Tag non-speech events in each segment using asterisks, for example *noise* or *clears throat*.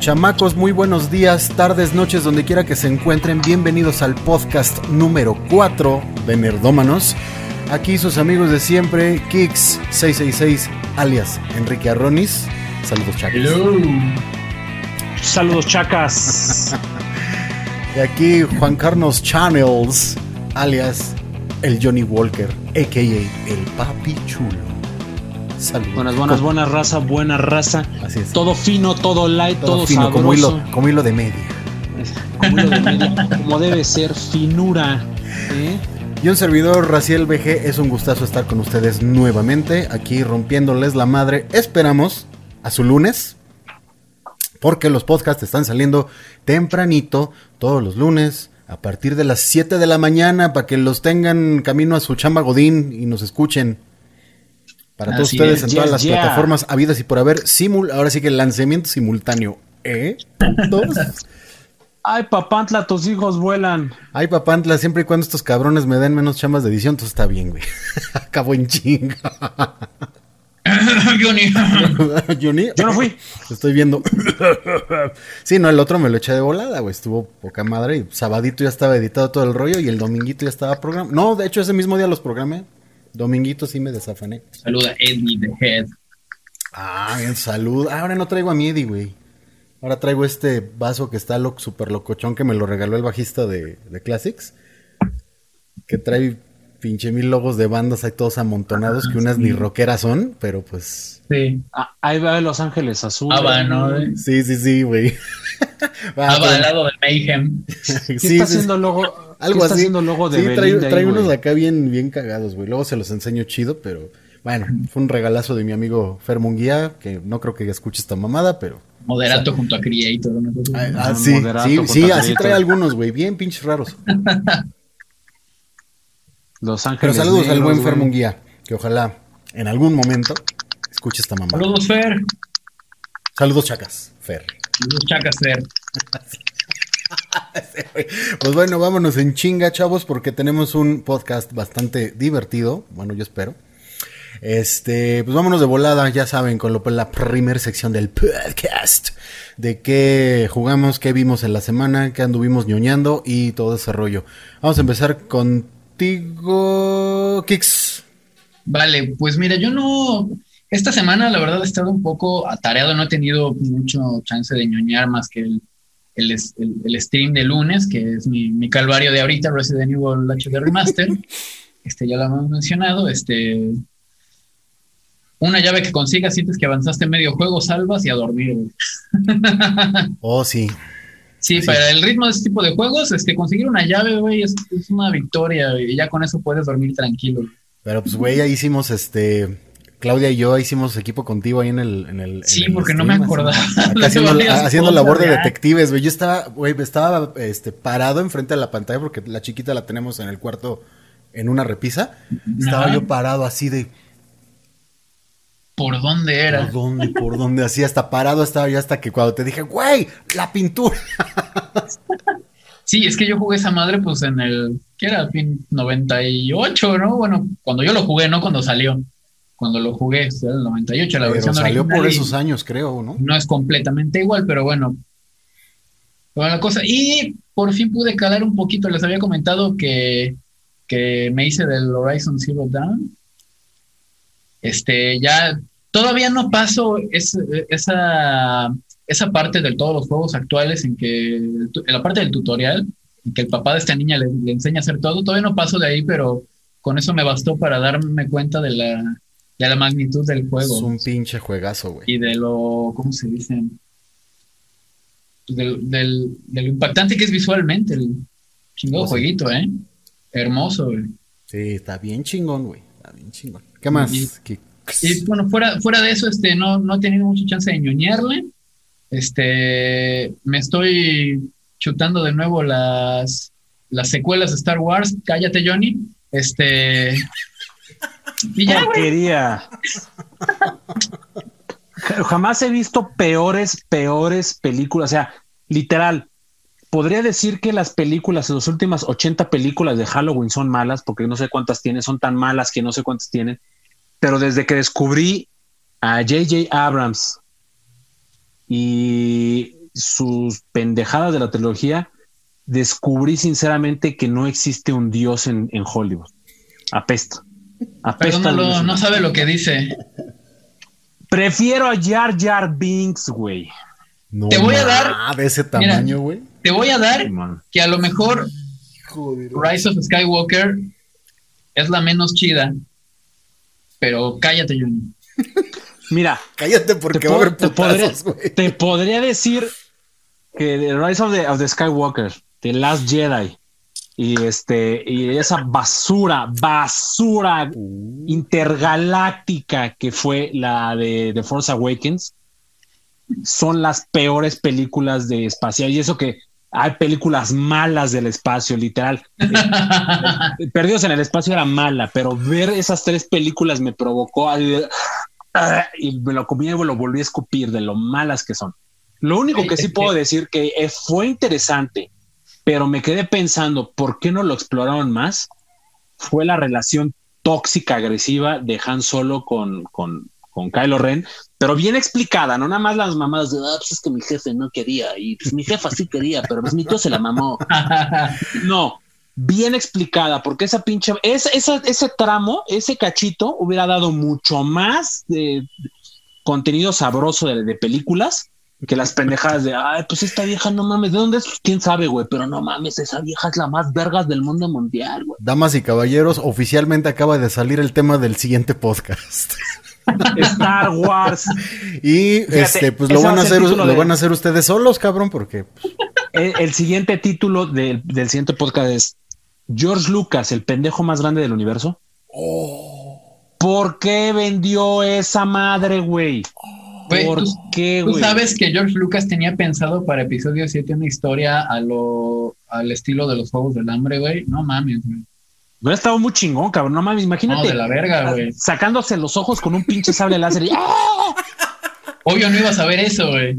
Chamacos, muy buenos días, tardes, noches, donde quiera que se encuentren. Bienvenidos al podcast número 4 de Nerdómanos. Aquí sus amigos de siempre, Kix666, alias Enrique Arronis. Saludos, chacas. Saludos, chacas. *laughs* y aquí Juan Carlos Channels, alias el Johnny Walker, a.k.a. el Papi Chulo. Buenas, buenas, buena raza, buena raza. Así es. Todo fino, todo light, todo, fino, Como hilo, como hilo de media. Como hilo de media, como debe ser, finura. ¿eh? Y un servidor, Raciel BG, es un gustazo estar con ustedes nuevamente, aquí rompiéndoles la madre. Esperamos a su lunes, porque los podcasts están saliendo tempranito, todos los lunes, a partir de las 7 de la mañana, para que los tengan camino a su chamba Godín y nos escuchen. Para todos ustedes en todas las plataformas habidas y por haber, simul, ahora sí que el lanzamiento simultáneo. ¿Eh? *laughs* Ay, papantla, tus hijos vuelan. Ay, papantla, siempre y cuando estos cabrones me den menos chamas de edición, todo está bien, güey. *laughs* Acabo en chinga. *laughs* Johnny. Johnny. Yo no fui. Estoy viendo. sí, no, el otro me lo eché de volada, güey. Estuvo poca madre y sabadito ya estaba editado todo el rollo y el dominguito ya estaba programado. No, de hecho ese mismo día los programé. Dominguito sí me desafané. Saluda Eddie the Head. Ah, bien, salud. Ah, ahora no traigo a mi Eddie, güey. Ahora traigo este vaso que está lo, super locochón que me lo regaló el bajista de, de Classics. Que trae pinche mil logos de bandas ahí todos amontonados que unas ni rockeras son, pero pues. Sí. Ah, ahí va Los Ángeles Azul. Ah, va, ¿no? Sí, sí, sí, güey. *laughs* ah, va al lado del Mayhem. *laughs* sí, está haciendo logo? Algo está así. haciendo logo de sí, trae, trae unos acá bien, bien cagados, güey. Luego se los enseño chido, pero bueno, fue un regalazo de mi amigo Fer Munguía, que no creo que escuche esta mamada, pero. Moderato junto a Creator. ¿no? Ah, ah, sí, sí, sí así trae algunos, güey, bien pinches raros. Los Ángeles. Pero saludos al buen Fer Munguía, que ojalá en algún momento escuche esta mamada. Saludos, Fer. Saludos, Chacas, Fer. Saludos, Chacas, Fer. *laughs* *laughs* pues bueno, vámonos en chinga, chavos, porque tenemos un podcast bastante divertido. Bueno, yo espero. Este, pues vámonos de volada, ya saben, con lo, la primera sección del podcast. De qué jugamos, qué vimos en la semana, qué anduvimos ñoñando y todo ese rollo. Vamos a empezar contigo, Kix. Vale, pues mira, yo no. Esta semana, la verdad, he estado un poco atareado, no he tenido mucho chance de ñoñar más que el el, el, stream de lunes, que es mi, mi, calvario de ahorita, Resident Evil HD Remaster. *laughs* este, ya lo hemos mencionado. Este, una llave que consigas, sientes que avanzaste medio juego, salvas y a dormir. *laughs* oh, sí. Sí, para el ritmo de este tipo de juegos, es que conseguir una llave, güey, es, es, una victoria, y ya con eso puedes dormir tranquilo. Pero pues, güey, ahí hicimos este Claudia y yo hicimos equipo contigo ahí en el. En el sí, porque no me acordaba. *laughs* haciendo, labor de detectives, güey. Yo estaba, güey, estaba este, parado enfrente de la pantalla porque la chiquita la tenemos en el cuarto en una repisa. Estaba yo parado así de. ¿Por dónde era? ¿Por dónde? ¿Por dónde? Así hasta parado estaba yo hasta que cuando te dije, güey, la pintura. *laughs* Sí, es que yo jugué esa madre pues en el, ¿qué era? 98, ¿no? Bueno, cuando yo lo jugué, no cuando salió cuando lo jugué, en el 98, la versión salió por esos años, creo, ¿no? No es completamente igual, pero bueno. Bueno, la cosa. Y por fin pude calar un poquito. Les había comentado que, que me hice del Horizon Zero Dawn. Este, ya todavía no paso esa, esa parte de todos los juegos actuales en que, en la parte del tutorial, en que el papá de esta niña le, le enseña a hacer todo. Todavía no paso de ahí, pero con eso me bastó para darme cuenta de la de la magnitud del juego. Es un pinche juegazo, güey. Y de lo, ¿cómo se dice? Del, del, de lo impactante que es visualmente el chingón jueguito, ¿eh? Hermoso, güey. Sí, está bien chingón, güey. Está bien chingón. ¿Qué más? Y, bueno, fuera, fuera de eso, este, no, no he tenido mucha chance de ñoñarle. Este, me estoy chutando de nuevo las, las secuelas de Star Wars. Cállate, Johnny. Este, Porquería. Jamás he visto peores, peores películas. O sea, literal, podría decir que las películas, las últimas 80 películas de Halloween son malas, porque no sé cuántas tienen, son tan malas que no sé cuántas tienen. Pero desde que descubrí a J.J. Abrams y sus pendejadas de la trilogía, descubrí sinceramente que no existe un dios en, en Hollywood. Apesta. Apesta. No, no sabe lo que dice. Prefiero a Jar Jar Binks, güey. No, te voy a dar. de ese tamaño, güey. Te voy a dar que a lo mejor Rise of Skywalker es la menos chida. Pero cállate, Johnny. Mira, cállate porque va a haber te podría, te podría decir que The Rise of the, of the Skywalker, The Last Jedi, y este y esa basura, basura uh. intergaláctica que fue la de The Force Awakens, son las peores películas de espacial. Y eso que hay películas malas del espacio, literal. *laughs* Perdidos en el espacio era mala, pero ver esas tres películas me provocó y me lo comí y lo volví a escupir de lo malas que son. Lo único que sí puedo decir que fue interesante, pero me quedé pensando por qué no lo exploraron más, fue la relación tóxica agresiva de Han Solo con, con, con Kylo Ren, pero bien explicada, no nada más las mamadas de, ah, pues es que mi jefe no quería y pues mi jefa sí quería, pero pues mi tío se la mamó. *laughs* no, bien explicada, porque esa pinche, ese, ese tramo, ese cachito hubiera dado mucho más de contenido sabroso de, películas que las pendejadas de, ay, pues esta vieja no mames, ¿de dónde es? ¿Quién sabe, güey? Pero no mames, esa vieja es la más vergas del mundo mundial, güey. Damas y caballeros, oficialmente acaba de salir el tema del siguiente podcast. Star Wars. Y este, pues lo van a hacer, lo van a hacer ustedes solos, cabrón, porque el, siguiente título del siguiente podcast es George Lucas, el pendejo más grande del universo. Oh. ¿Por qué vendió esa madre, güey? ¿Por qué, güey? Tú sabes que George Lucas tenía pensado para episodio 7 una historia a lo, al estilo de los Juegos del Hambre, güey. No mames, güey. Hubiera estado muy chingón, cabrón. No mames, imagínate. No, de la verga, güey. Sacándose los ojos con un pinche sable láser. Y... ¡ah! Obvio no ibas a ver eso, güey.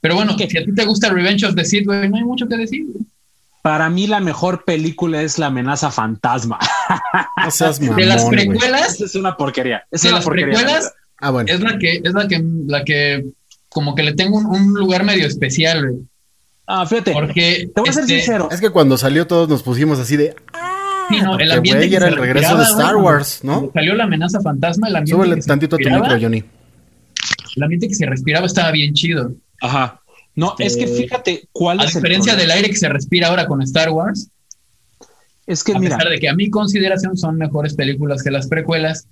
Pero bueno, que si a ti te gusta Revenge of the Sith, güey, no hay mucho que decir. Para mí la mejor película es La amenaza fantasma. de las precuelas es una porquería. Es de las precuelas ah, bueno. es la que es la que la que como que le tengo un, lugar medio especial, güey. Ah, fíjate. Porque te voy a ser este, sincero. Es que cuando salió todos nos pusimos así de Sí, no, el ambiente era el regreso de Star Wars, ¿no? Salió la amenaza fantasma, el ambiente. Súbele tantito a tu micro, Johnny. El ambiente que se respiraba estaba bien chido. Ajá. No, es que fíjate cuál a es. A diferencia del aire que se respira ahora con Star Wars. Es que, a mira. pesar de que a mi consideración son mejores películas que las precuelas.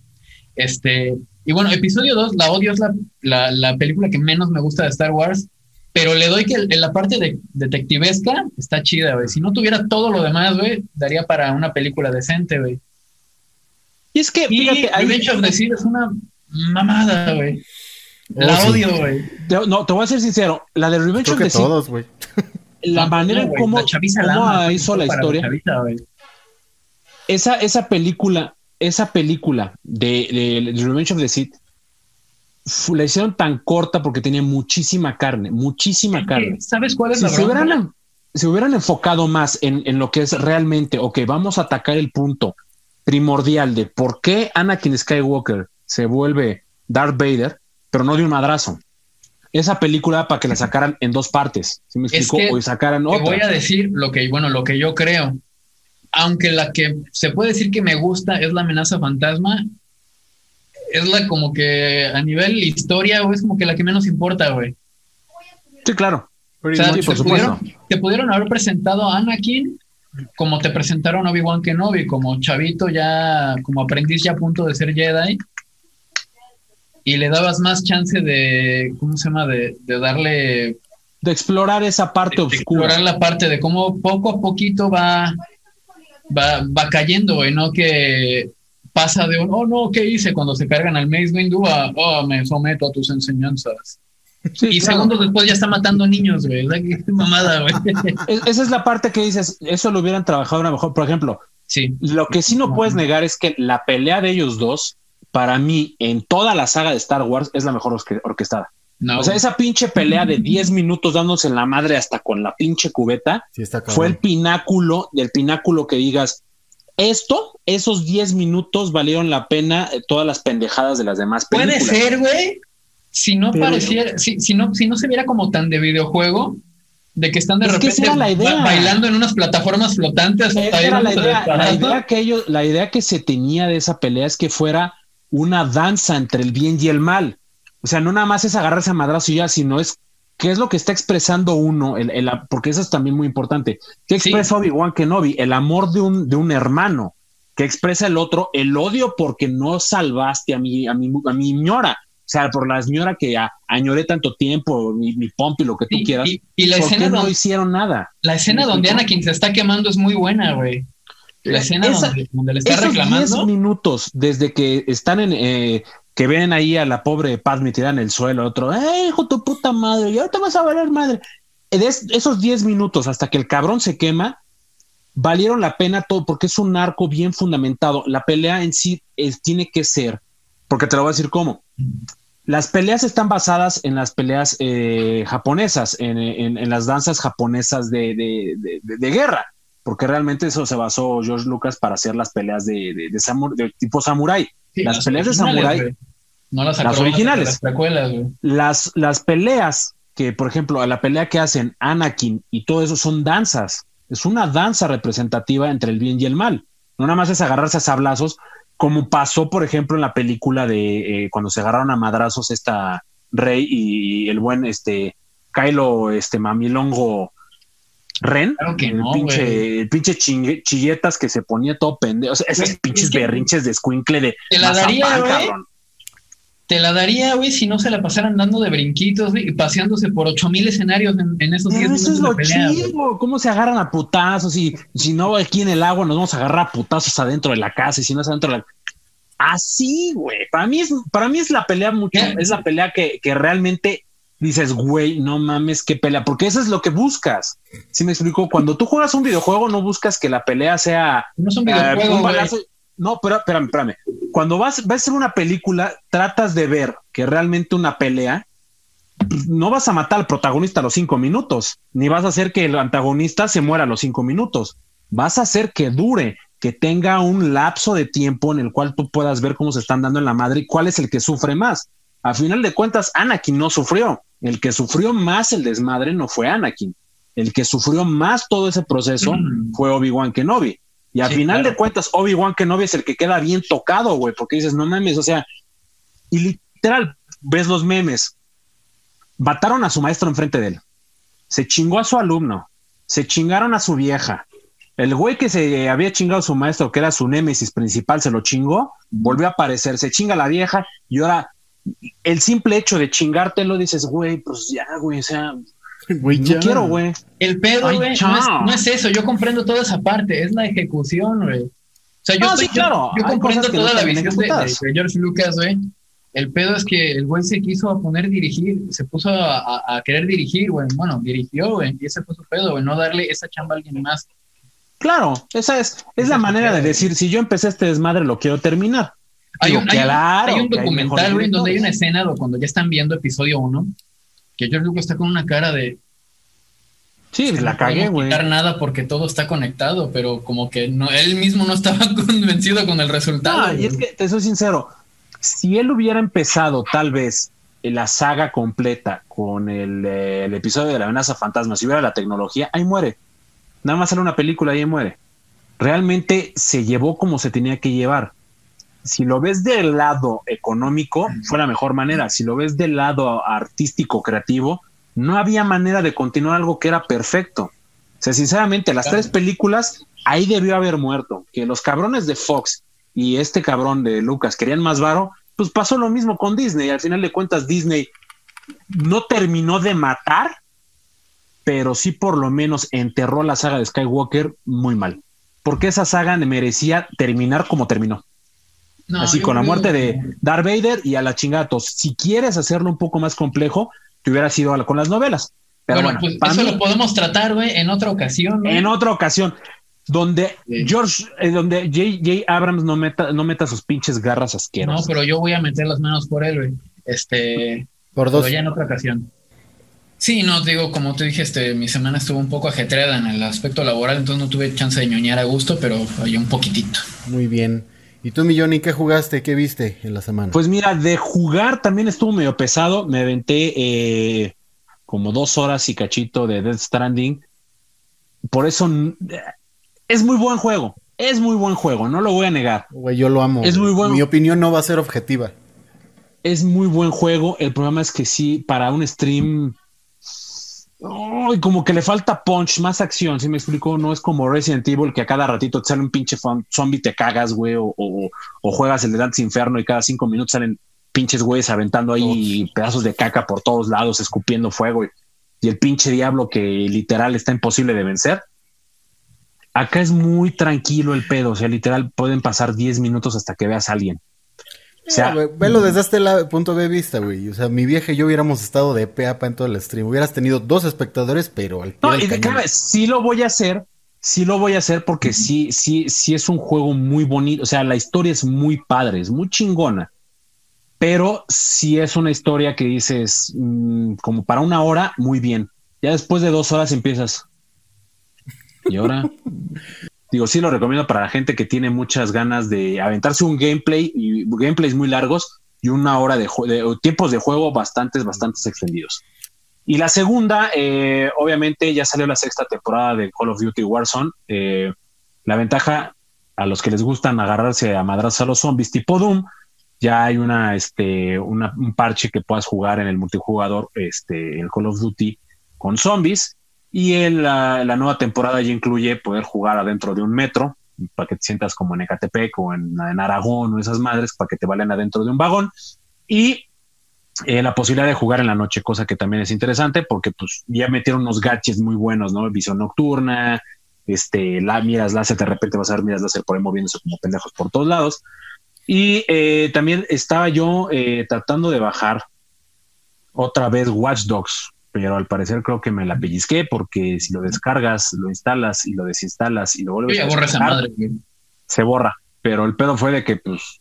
Este. Y bueno, episodio 2, la odio, es la, la, la película que menos me gusta de Star Wars pero le doy que en la parte de detectivesca está chida, güey. Si no tuviera todo lo demás, güey, daría para una película decente, güey. Y es que, fíjate, Revenge of the es una mamada, güey. Oh, la odio, güey. No, te voy a ser sincero. La de Revenge of the todos, güey. La manera en cómo, hizo la historia. esa, esa película, esa película de, de, Revenge of the Sith la hicieron tan corta porque tenía muchísima carne, muchísima carne. ¿Sabes cuál es si la se hubieran, si hubieran enfocado más en, en, lo que es realmente, ok, vamos a atacar el punto primordial de por qué Anakin Skywalker se vuelve Darth Vader, pero no de un madrazo. Esa película para que la sacaran en dos partes, si me explico? o sacaran otra. Te voy a decir lo que, bueno, lo que yo creo. Aunque la que se puede decir que me gusta es la amenaza fantasma, es la como que a nivel historia, güey, es como que la que menos importa, güey. Sí, claro. O sea, te, pudieron, te, pudieron, haber presentado a Anakin como te presentaron Obi-Wan Kenobi, como chavito ya, como aprendiz ya a punto de ser Jedi. Y le dabas más chance de, ¿cómo se llama? De, darle... De explorar esa parte oscura. Explorar la parte de cómo poco a poquito va, va, va cayendo, güey, ¿no? Que pasa de un, oh no, ¿qué hice? Cuando se cargan al Mace Windu a, oh, me someto a tus enseñanzas. y segundos después ya está matando niños, güey. Qué *laughs* mamada, güey. Esa es la parte que dices, eso lo hubieran trabajado a lo mejor. Por ejemplo, sí. lo que sí no puedes negar es que la pelea de ellos dos, para mí, en toda la saga de Star Wars, es la mejor orquestada. No. O sea, esa pinche pelea de 10 minutos dándose en la madre hasta con la pinche cubeta fue el pináculo del pináculo que digas, esto, esos 10 minutos valieron la pena eh, todas las pendejadas de las demás películas. Puede ser, güey. Si no pareciera, si, no, si no se viera como tan de videojuego, de que están de Es repente ba- bailando en unas plataformas flotantes. Era la idea que ellos, la idea que se tenía de esa pelea es que fuera una danza entre el bien y el mal. O sea, no nada más es agarrarse a madrazo y ya, sino es qué es lo que está expresando uno, el, el- porque eso es también muy importante. ¿Qué Sí. expresa Obi-Wan Kenobi? El amor de un, de un hermano. Que expresa el otro el odio porque no salvaste a mi, a mi, a mi ñora. O sea, por la señora que a- añoré tanto tiempo, mi, mi pompi, lo que tú Y, quieras. y- y la ¿Por escena, qué no donde, hicieron nada? la escena ¿Me donde explico? Anakin se está quemando es muy buena, güey. La escena Esa- donde, donde le está Esos 10 reclamando. minutos desde que están en eh, que ven ahí a la pobre Padme tirada en el suelo, otro, ¡eh, hijo tu puta madre! Y ahorita vas a valer madre. De esos 10 minutos hasta que el cabrón se quema, valieron la pena todo porque es un arco bien fundamentado. La pelea en sí es- tiene que ser, porque te lo voy a decir cómo. Las peleas están basadas en las peleas eh, japonesas, en, en- en las danzas japonesas de, de- de- de- de guerra, porque realmente eso se basó George Lucas para hacer las peleas de, tipo samurái. Sí, las peleas de samurái-. No las, Las originales. Las precuelas, güey. Las, las peleas que, por ejemplo, a la pelea que hacen Anakin y todo eso son danzas. Es una danza representativa entre el bien y el mal. No nada más es agarrarse a sablazos, como pasó, por ejemplo, en la película de eh, cuando se agarraron a madrazos esta Rey y, el buen este Kylo este Mamilongo Ren. Claro que el, no, pinche, el pinche chilletas que se ponía todo pendejo. O sea, esos Güey, pinches es que- berrinches de escuincle de Te la daría, güey. cabrón. Te la daría, güey, si no se la pasaran dando de brinquitos güey, y paseándose por 8000 escenarios en, en esos 10 Pero eso es minutos lo pelea. chido, cómo se agarran a putazos y si no aquí en el agua nos vamos a agarrar a putazos adentro de la casa y si no es adentro de la así, güey. Para mí es para mí es la pelea mucho, ¿Qué? es la pelea que, que realmente dices, güey, no mames, qué pelea, porque eso es lo que buscas. Si me explico, cuando tú juegas un videojuego no buscas que la pelea sea No es un eh, videojuego, un güey. balazo. No, pero espérame, espérame. Cuando vas, vas a hacer una película, tratas de ver que realmente una pelea, no vas a matar al protagonista a los cinco minutos, ni vas a hacer que el antagonista se muera a los cinco minutos. Vas a hacer que dure, que tenga un lapso de tiempo en el cual tú puedas ver cómo se están dando en la madre y cuál es el que sufre más. A final de cuentas, Anakin no sufrió. El que sufrió más el desmadre no fue Anakin. El que sufrió más todo ese proceso Mm. fue Obi-Wan Kenobi. Y al Sí, final claro. de cuentas, Obi-Wan Kenobi es el que queda bien tocado, güey, porque dices, no mames, o sea, y literal, ves los memes. Mataron a su maestro enfrente de él. Se chingó a su alumno. Se chingaron a su vieja. El güey que se había chingado a su maestro, que era su némesis principal, se lo chingó, volvió a aparecer, se chinga a la vieja y ahora el simple hecho de chingártelo dices, güey, pues ya, güey, o sea, Güey, no ya. quiero, güey. El pedo, güey, no, es, chao. no es eso. Yo comprendo toda esa parte. Es la ejecución, güey. O sea, yo, No, estoy- sí, yo- claro, yo, comprendo toda la visión de, de- George Lucas, güey. El pedo es que el güey se quiso a poner dirigir, se puso a, a- a querer dirigir, güey. Bueno, dirigió, güey. Y ese fue su pedo, güey. No darle esa chamba a alguien más. Claro, esa es, es Esa la es manera de decir, si yo empecé este desmadre, lo quiero terminar. Hay Digo, un, hay un- hay un documental, güey, donde hay una escena do- cuando ya están viendo episodio 1, que George Lucas está con una cara de... Sí, "Es que la no cagué, güey. quitar nada porque todo está conectado, pero como que no, él mismo no estaba *laughs* convencido con el resultado. No, y es que te soy sincero, si él hubiera empezado tal vez la saga completa con el, eh, el episodio de la amenaza fantasma, si hubiera la tecnología, ahí muere. Nada más sale una película y ahí muere. Realmente se llevó como se tenía que llevar. Si lo ves del lado económico, fue la mejor manera. Si lo ves del lado artístico, creativo, no había manera de continuar algo que era perfecto. O sea, sinceramente, las Claro. tres películas, ahí debió haber muerto. Que los cabrones de Fox y este cabrón de Lucas querían más varo, pues pasó lo mismo con Disney. Al final de cuentas, Disney no terminó de matar, pero sí por lo menos enterró la saga de Skywalker muy mal. Porque esa saga merecía terminar como terminó. No, Así con la muerte de Darth Vader y a la chingada. Entonces, Si quieres hacerlo un poco más complejo, te hubiera sido con las novelas. Pero bueno, bueno, pues eso mí, lo podemos tratar, güey, en otra ocasión. ¿no? en otra ocasión, donde Sí. George, eh, donde J.J. Abrams no meta, no meta sus pinches garras No, asquerosas. pero yo voy a meter las manos por él, güey. Este, Por pero dos. ya en otra ocasión. Sí, no, te digo, como te dije, este, mi semana estuvo un poco ajetreada en el aspecto laboral, entonces no tuve chance de ñoñar a gusto, pero oye, un poquitito. Muy bien. ¿Y tú, Milloni, qué jugaste? ¿Qué viste en la semana? Pues mira, de jugar también estuvo medio pesado. Me aventé eh, como dos horas y cachito de Death Stranding. Por eso es muy buen juego. Es muy buen juego, no lo voy a negar. Güey, yo lo amo. Es muy bueno. Mi opinión no va a ser objetiva. Es muy buen juego. El problema es que sí, para un stream como que le falta punch, más acción, si me explico, no es como Resident Evil que a cada ratito te sale un pinche zombie te cagas, güey, o, juegas el de Dantes Inferno y cada cinco minutos salen pinches güeyes aventando ahí pedazos de caca por todos lados, escupiendo fuego y, el pinche diablo que literal está imposible de vencer. Acá es muy tranquilo el pedo, o sea, literal pueden pasar 10 minutos hasta que veas a alguien. O sea, velo desde este punto de vista, güey. O sea, mi vieja y yo hubiéramos estado de peapa en todo el stream. Hubieras tenido dos espectadores, pero al No, y de cada sí lo voy a hacer. Sí lo voy a hacer porque sí, sí, sí es un juego muy bonito. O sea, la historia es muy padre, es muy chingona. Pero sí es una historia que dices, mm, como para una hora, muy bien. Ya después de dos horas empiezas. Y ahora, *laughs* Digo, sí lo recomiendo para la gente que tiene muchas ganas de aventarse un gameplay y gameplays muy largos y una hora de, de tiempos de juego bastantes, bastantes extendidos. Y la segunda, eh, obviamente ya salió la sexta temporada de Call of Duty Warzone. Eh, la ventaja a los que les gustan agarrarse a madrazos a los zombies tipo Doom, ya hay una, este, un parche que puedas jugar en el multijugador, este, el Call of Duty con zombies. Y en la, nueva temporada ya incluye poder jugar adentro de un metro, para que te sientas como en Ecatepec o en, Aragón o esas madres, para que te valen adentro de un vagón. Y eh, la posibilidad de jugar en la noche, cosa que también es interesante, porque pues ya metieron unos gadgets muy buenos, ¿no? Visión nocturna, este, la miras láser, de repente vas a ver miras láser por ahí moviéndose como pendejos por todos lados. Y eh, también estaba yo eh, tratando de bajar otra vez Watch Dogs, pero al parecer creo que me la pellizqué porque si lo descargas, lo instalas y lo desinstalas y lo vuelves a borra esa madre, se borra. Pero el pedo fue de que pues,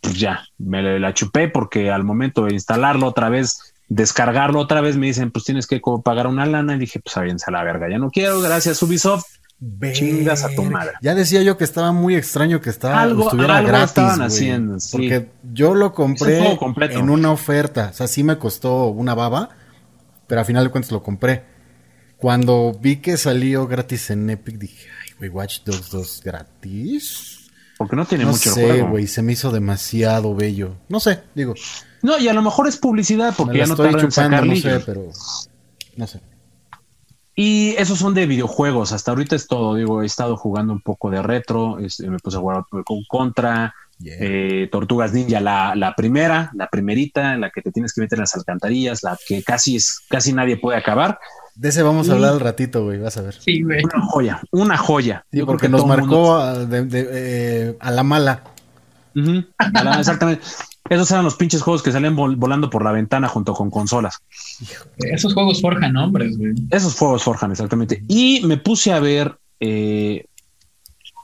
pues ya, me la chupé porque al momento de instalarlo otra vez, descargarlo otra vez, me dicen, pues tienes que pagar una lana y dije, pues avienza la verga, ya no quiero, gracias Ubisoft. Chingas a tu madre. Ya decía yo que estaba muy extraño que estaba, algo, estuviera gratis. Estaban haciendo, Porque yo lo compré en una oferta. O sea, sí me costó una baba pero a final de cuentas lo compré. Cuando vi que salió gratis en Epic, dije, ay, güey, Watch Dogs 2 gratis. Porque no tiene no mucho sé, güey, se me hizo demasiado bello. No sé, digo. No, y a lo mejor es publicidad porque ya no estoy chupando, no sé, pero no sé. Y esos son de videojuegos. Hasta ahorita es todo. Digo, he estado jugando un poco de retro. Este, me puse a jugar con Contra. Eh, Tortugas Ninja, la, la, primera, la primerita, la que te tienes que meter en las alcantarillas, la que casi, es, casi nadie puede acabar. De ese vamos a hablar al ratito, güey, vas a ver. Sí, güey. Una joya, una joya. porque nos marcó a, eh, a, la mala. exactamente. Esos eran los pinches juegos que salían volando por la ventana junto con consolas. Esos juegos forjan hombres, güey. Esos juegos forjan, exactamente. Y me puse a ver eh,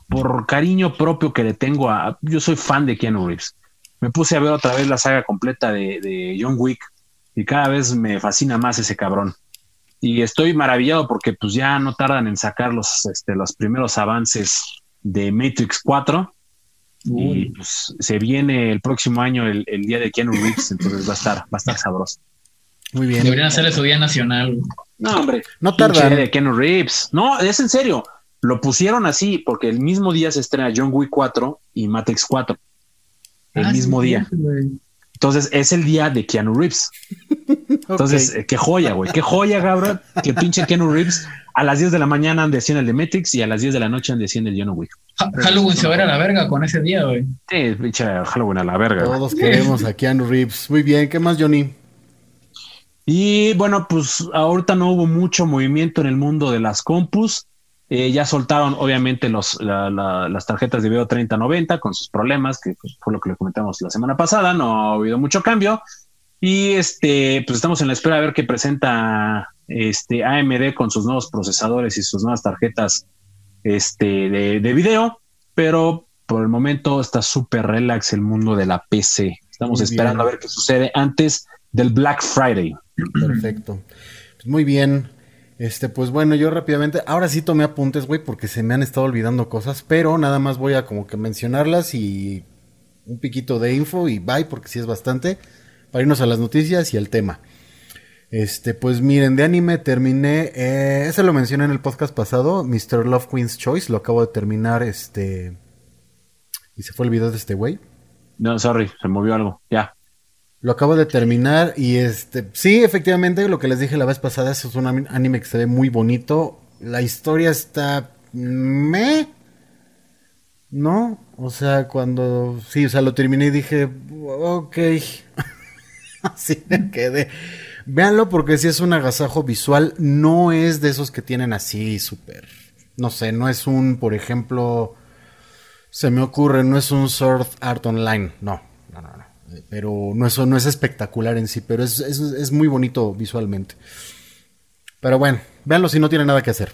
por cariño propio que le tengo a. Yo soy fan de Keanu Reeves. Me puse a ver otra vez la saga completa de, John Wick y cada vez me fascina más ese cabrón. Y estoy maravillado porque pues ya no tardan en sacar los, este, los primeros avances de Matrix 4. Y pues se viene el próximo año el, día de Keanu Reeves, entonces va a estar, va a estar sabroso. Muy bien. Deberían hacerle su día nacional. No, hombre. No tardan. de Keanu Reeves. No, es en serio. Lo pusieron así porque el mismo día se estrena John Wick 4 y Matrix 4. El ah, mismo día. Entonces es el día de Keanu Reeves. *laughs* Entonces, eh, qué joya, güey. Qué joya, Gabriel. Que pinche Keanu Reeves a las 10 de la mañana ande haciendo el de Matrix y a las 10 de la noche ande haciendo el John Wick. Halloween se va a ir a la verga con ese día, güey. Sí, pinche Halloween a la verga. Todos queremos a Keanu Reeves. Muy bien. ¿Qué más, Johnny? Y bueno, pues ahorita no hubo mucho movimiento en el mundo de las compus. Eh, ya soltaron, obviamente, los, las tarjetas de video 3090 con sus problemas, que fue lo que le comentamos la semana pasada. No ha habido mucho cambio. Y este, pues estamos en la espera de ver qué presenta este AMD con sus nuevos procesadores y sus nuevas tarjetas este, de, de video. Pero por el momento está súper relax el mundo de la PC. Estamos esperando a ver qué sucede antes del Black Friday. Perfecto. Muy bien. Este, pues bueno, yo rápidamente, ahora sí tomé apuntes, güey, porque se me han estado olvidando cosas, pero nada más voy a como que mencionarlas y un piquito de info y bye, porque sí es bastante, para irnos a las noticias y al tema. Este, pues miren, de anime terminé, eh, ese lo mencioné en el podcast pasado, Mr. Love Queen's Choice, lo acabo de terminar, este, y se fue el video de este güey. No, sorry, se movió algo, ya. Lo acabo de terminar y este, sí, efectivamente, lo que les dije la vez pasada, es un anime que se ve muy bonito, la historia está, me, no, o sea, cuando, sí, o sea, lo terminé y dije, ok, *laughs* así me quedé. Véanlo porque si es un agasajo visual, no es de esos que tienen así súper. No sé, no es un, por ejemplo, se me ocurre, no es un Sword Art Online, no. Pero no es, no es espectacular en sí, pero es, es, muy bonito visualmente. Pero bueno, véanlo si no tiene nada que hacer.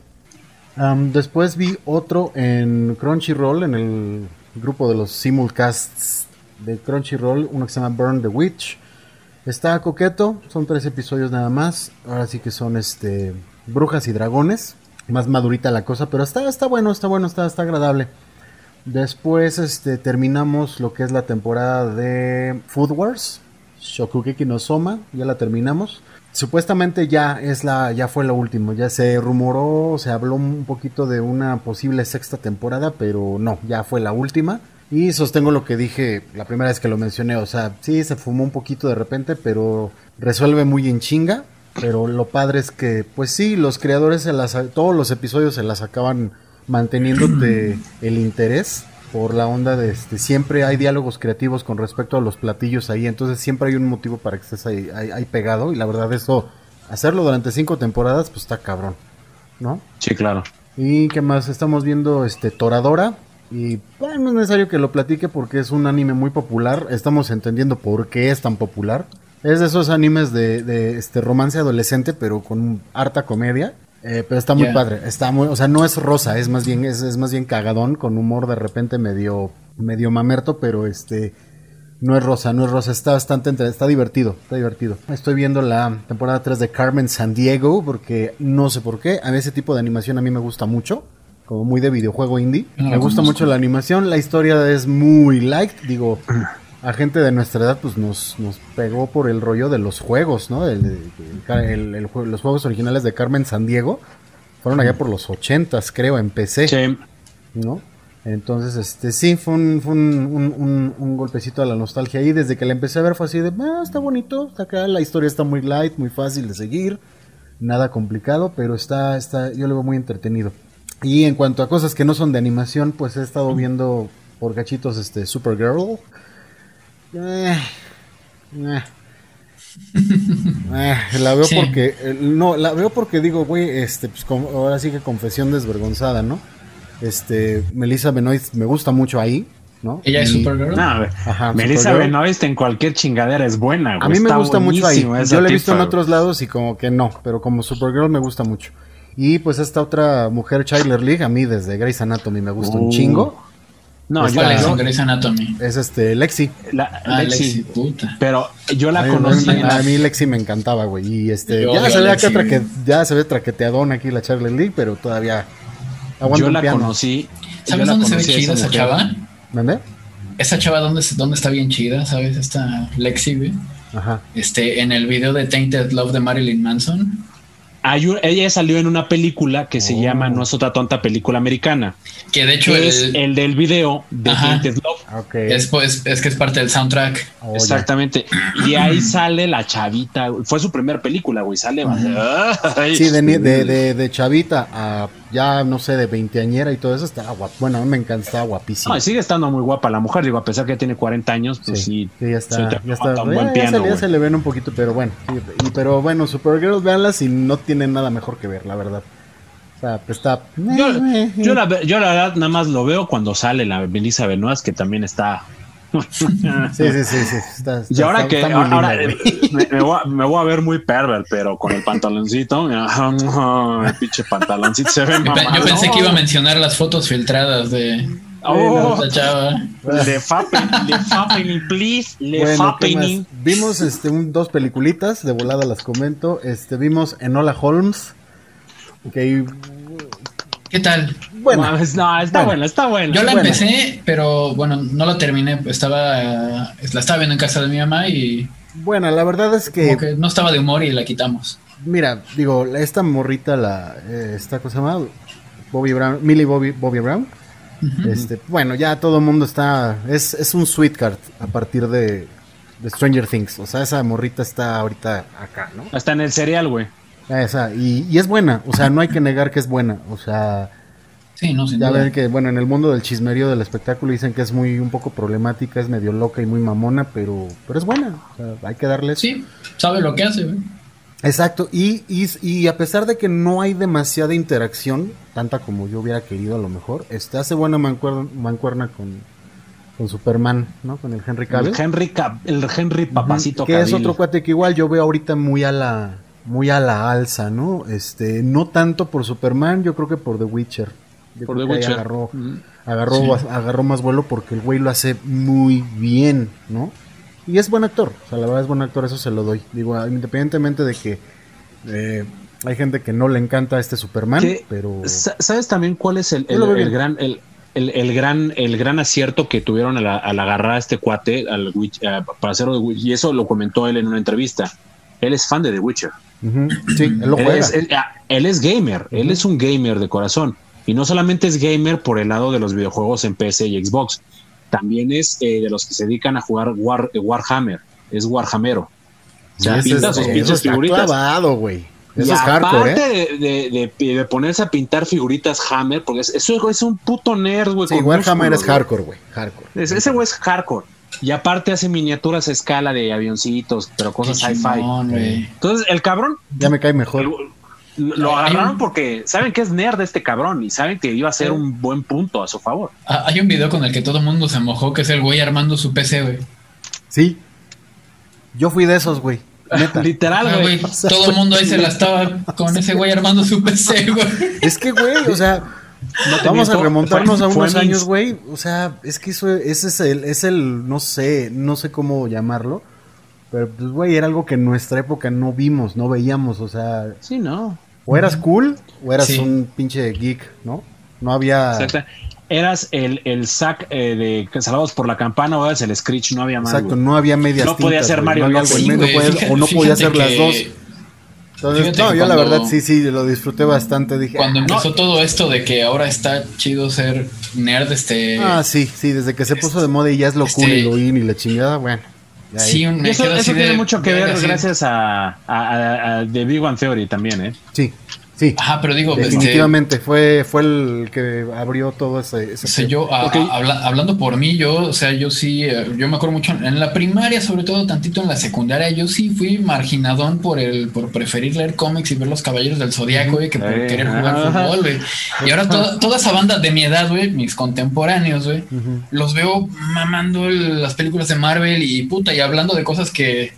después vi otro en Crunchyroll, en el grupo de los simulcasts de Crunchyroll, uno que se llama Burn the Witch. Está coqueto, son tres episodios nada más. Ahora sí que son este brujas y dragones. Más madurita la cosa, pero está, está bueno, está bueno, está, está agradable. Después este, terminamos lo que es la temporada de Food Wars. Shokugeki no Soma, ya la terminamos. Supuestamente ya es la, ya fue lo último, ya se rumoró, se habló un poquito de una posible sexta temporada, pero no, ya fue la última. Y sostengo lo que dije la primera vez que lo mencioné, o sea, sí, se fumó un poquito de repente, pero resuelve muy en chinga. Pero lo padre es que, pues sí, los creadores, se las, todos los episodios se las acaban manteniéndote el interés por la onda de este, siempre hay diálogos creativos con respecto a los platillos ahí, entonces siempre hay un motivo para que estés ahí, ahí, pegado y la verdad eso, hacerlo durante cinco temporadas, pues está cabrón, ¿no? Sí, claro. ¿Y qué más? Estamos viendo este Toradora, y bueno, no es necesario que lo platique porque es un anime muy popular. Estamos entendiendo por qué es tan popular. Es de esos animes de, este romance adolescente, pero con harta comedia. Eh, pero está muy padre. Está muy, o sea, no es rosa, es más bien, es, más bien cagadón, con humor de repente medio, medio mamerto, pero este no es rosa, no es rosa, está bastante está divertido, está divertido. Estoy viendo la temporada 3 de Carmen San Diego porque no sé por qué, a ese tipo de animación a mí me gusta mucho como muy de videojuego indie. Me gusta mucho la animación, la historia es muy light, digo, *clears throat* a gente de nuestra edad pues nos, nos pegó por el rollo de los juegos, ¿no? El, los juegos originales de Carmen San Diego fueron allá por los ochentas, creo, en PC. Sí. ¿No? Entonces, este, sí, fue, un, fue un, un, golpecito a la nostalgia ahí. Desde que la empecé a ver fue así de, ah, está bonito, está acá, la historia está muy light, muy fácil de seguir, nada complicado, pero está, está, yo lo veo muy entretenido. Y en cuanto a cosas que no son de animación, pues he estado viendo por gachitos este Supergirl. Eh, eh. eh la veo porque no, la veo porque digo, güey, este pues ahora sí que confesión desvergonzada, ¿no? Este Melissa Benoist me gusta mucho ahí, ¿no? Ella es Supergirl. No, Ajá, Melissa Benoist en cualquier chingadera es buena, A mí me gusta mucho ahí. Yo la he visto en otros lados y como que no, pero como Supergirl me gusta mucho. Y pues esta otra mujer, Chyler League, a mí desde Grey's Anatomy me gusta un uh. chingo. No, yo es Grey's Anatomy? Es este, Lexi. Ah, Lexi, puta. Pero yo la conocí. A, mí Lexi me encantaba, güey. Y este, ya se, ve que, ya se ve traqueteadona aquí la Chyler League, pero todavía Yo la conocí. ¿Sabes dónde se ve chida esa chava? ¿Dónde? Esa chava, ¿dónde, ¿dónde está bien chida? ¿Sabes? Esta Lexi, güey. Ajá. Este, en el video de Tainted Love de Marilyn Manson ella salió en una película que se llama oh. No es otra tonta película americana. Que de hecho es el, del video de Tainted Love. Es, pues, es que es parte del soundtrack. Oh, Exactamente. Y ahí sale la chavita. Fue su primera película, güey. Sale. *laughs* Sí, de, de, chavita a ya no sé, de veinteañera y todo eso, está guapa. Bueno, a mí me encanta, está guapísima. sigue estando muy guapa la mujer, digo, a pesar que tiene 40 años, pues sí. sí, ya está. Ya, está un buen piano, ya, se, le ven un poquito, pero bueno. pero bueno, Supergirls, véanla si no tienen nada mejor que ver, la verdad. O sea, pues está. Yo, yo, la, yo la verdad nada más lo veo cuando sale la Melissa Benoist, que también está sí, sí, sí, sí. *laughs* y ahora que ahora, me, voy a, ver muy perver, pero con el pantaloncito, *laughs* el pinche pantaloncito se ve Yo pensé que iba a mencionar las fotos filtradas de, oh, la chava. Le fapen, please, le bueno, Vimos este, dos peliculitas, de volada las comento. Este, vimos Enola Holmes, que ¿Qué tal? Bueno, no, está bueno. está bueno. Yo la empecé, pero bueno, no la terminé. Estaba, la estaba viendo en casa de mi mamá y Bueno, la verdad es que, Como que no estaba de humor y la quitamos. mira, digo, esta morrita, la, eh, esta cosa llama Bobby Brown, Millie Bobby, Bobby Brown. Este, bueno, ya todo el mundo está, es, es un sweet card a partir de, de Stranger Things. O sea, esa morrita está ahorita acá, ¿no? Hasta en el cereal, güey. Esa, y, y es buena, o sea, no hay que negar que es buena. O sea, Sí, no, sin ya duda. ven que, bueno, en el mundo del chismerío del espectáculo dicen que es muy, un poco problemática, es medio loca y muy mamona, pero, pero es buena. O sea, hay que darle eso. Sí, sabe lo que hace. Exacto, y, y, y a pesar de que no hay demasiada interacción, tanta como yo hubiera querido a lo mejor, este hace buena mancuerna, mancuerna con, con Superman, ¿no? Con el Henry Cavill. El Henry, Cab- el Henry Papacito que es otro cuate que igual yo veo ahorita muy a la muy a la alza, ¿no? Este, no tanto por Superman, yo creo que por The Witcher. Yo Por The Witcher. agarró, Ujú. agarró, Sí. agarró más vuelo porque el güey lo hace muy bien, ¿no? Y es buen actor, o sea, la verdad es buen actor, eso se lo doy. Digo, independientemente de que eh, hay gente que no le encanta este Superman, pero Sa- ¿Sabes también cuál es el, el- gran el, el- el gran el gran acierto que tuvieron al, al agarrar a este cuate al Witch- para hacerlo de Witch- y eso lo comentó él en una entrevista. Él es fan de The Witcher. sí, él lo Él juega. es, él- ah, él es gamer, él es un gamer de corazón. Y no solamente es gamer por el lado de los videojuegos en PC y Xbox, también es eh, de los que se dedican a jugar War, eh, Warhammer, es Warhamero. O sea, Ese pinta es- sus eso pinches figuritas. clavado, güey. Eso Y es hardcore, aparte ¿eh? de, de- de- de ponerse a pintar figuritas Hammer, porque es- eso es un puto nerd, güey. Sí, Warhammer es hardcore, güey. Hardcore. Es- ese güey es hardcore. Y aparte hace miniaturas a escala de avioncitos, pero cosas sci-fi. Entonces, el cabrón Ya me cae mejor. Lo, agarraron un- porque saben que es nerd este cabrón y saben que iba a ser un buen punto a su favor. Ah, Hay un video con el que todo el mundo se mojó, que es el güey armando su PC, güey. Sí. Yo fui de esos, güey. *laughs* Neta. Literal, Ah, güey. todo el mundo ahí se la estaba con ese güey armando su PC, *laughs* güey. Es que, güey, o sea, No vamos a remontarnos fue- a unos años, güey. O sea, es que eso, ese es el, es el, no sé, no sé cómo llamarlo. Pero, pues, güey, era algo que en nuestra época no vimos, no veíamos. O sea, Sí, no. O eras cool o eras Sí. un pinche geek, ¿no? No había. Exacto. Eras el, el sack eh, de Salvados por la Campana o eras el Screech, no había más. Exacto, no había medias No podía ser Mario no Sí, medio, fíjate- o no podía ser las dos. Entonces, fíjate no, yo la verdad sí, sí, lo disfruté bastante. Dije, Cuando ah, empezó todo esto de que ahora está chido ser nerd, este. Ah, sí, sí, desde que se puso de moda y ya es lo cool Este- y lo in y la chingada, bueno. Sí, Y eso eso tiene de- mucho que ver gracias a, a, a- a The Big One Theory también, ¿eh? Sí, sí. Ajá, pero digo, este, Definitivamente fue, fue el que abrió todo ese. ese O sea, pedo. yo, a- Ok. a- habla- hablando por mí, yo, o sea, yo sí, eh, yo me acuerdo mucho en la primaria, sobre todo tantito en la secundaria, yo sí fui marginadón por el, por preferir leer cómics y ver los caballeros del zodiaco, güey, que por querer jugar ajá. fútbol, güey. Y ahora toda, *laughs* toda esa banda de mi edad, güey, mis contemporáneos, güey, los veo mamando el- las películas de Marvel y puta, y hablando de cosas que,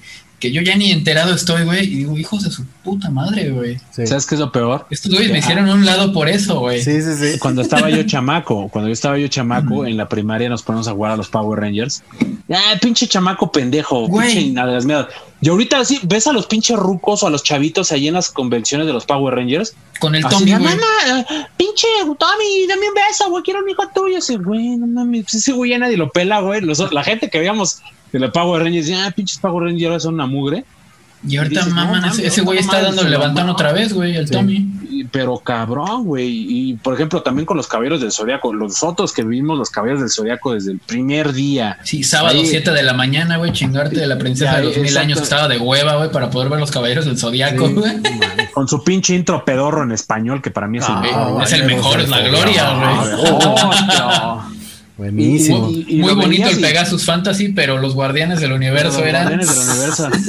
que yo ya ni enterado estoy, güey, y digo, hijos de su puta madre, güey. Sí. ¿Sabes qué es lo peor? Estos güeyes me hicieron a un lado por eso, güey. sí, sí, sí. Cuando estaba yo *laughs* chamaco, cuando yo estaba yo chamaco, en la primaria nos ponemos a jugar a los Power Rangers. Ah, pinche chamaco pendejo, Güey. pinche nada de las mierdas. Y ahorita sí, ves a los pinches rucos o a los chavitos ahí en las convenciones de los Power Rangers. Con el Así Tommy, güey. mamá, pinche Tommy, dame un beso, güey, quiero un hijo tuyo. Ese güey, no mames, pues ese güey ya nadie lo pela, güey. La gente que veíamos de los Power Rangers, ah, pinches Power Rangers ahora son una mugre. Y ahorita, dices, no, maman, ese- no güey está dando el levantón otra vez, güey, el Sí. Tommy. Y- Pero cabrón, güey. Y por ejemplo, también con los caballeros del zodiaco, los otros que vimos los caballeros del zodiaco desde el primer día. Sí, sábado Sí. 7 de la mañana, güey, chingarte de la princesa Ya, de los mil años que estaba de hueva, güey, para poder ver los caballeros del zodiaco, Sí. güey. Con su pinche intro pedorro en español, que para mí es Ah, el güey, mejor. es el mejor, es la gloria, güey. Buenísimo. Y- y Muy bonito el y- Pegasus Fantasy, pero los guardianes del universo Los eran. guardianes del universo. *laughs*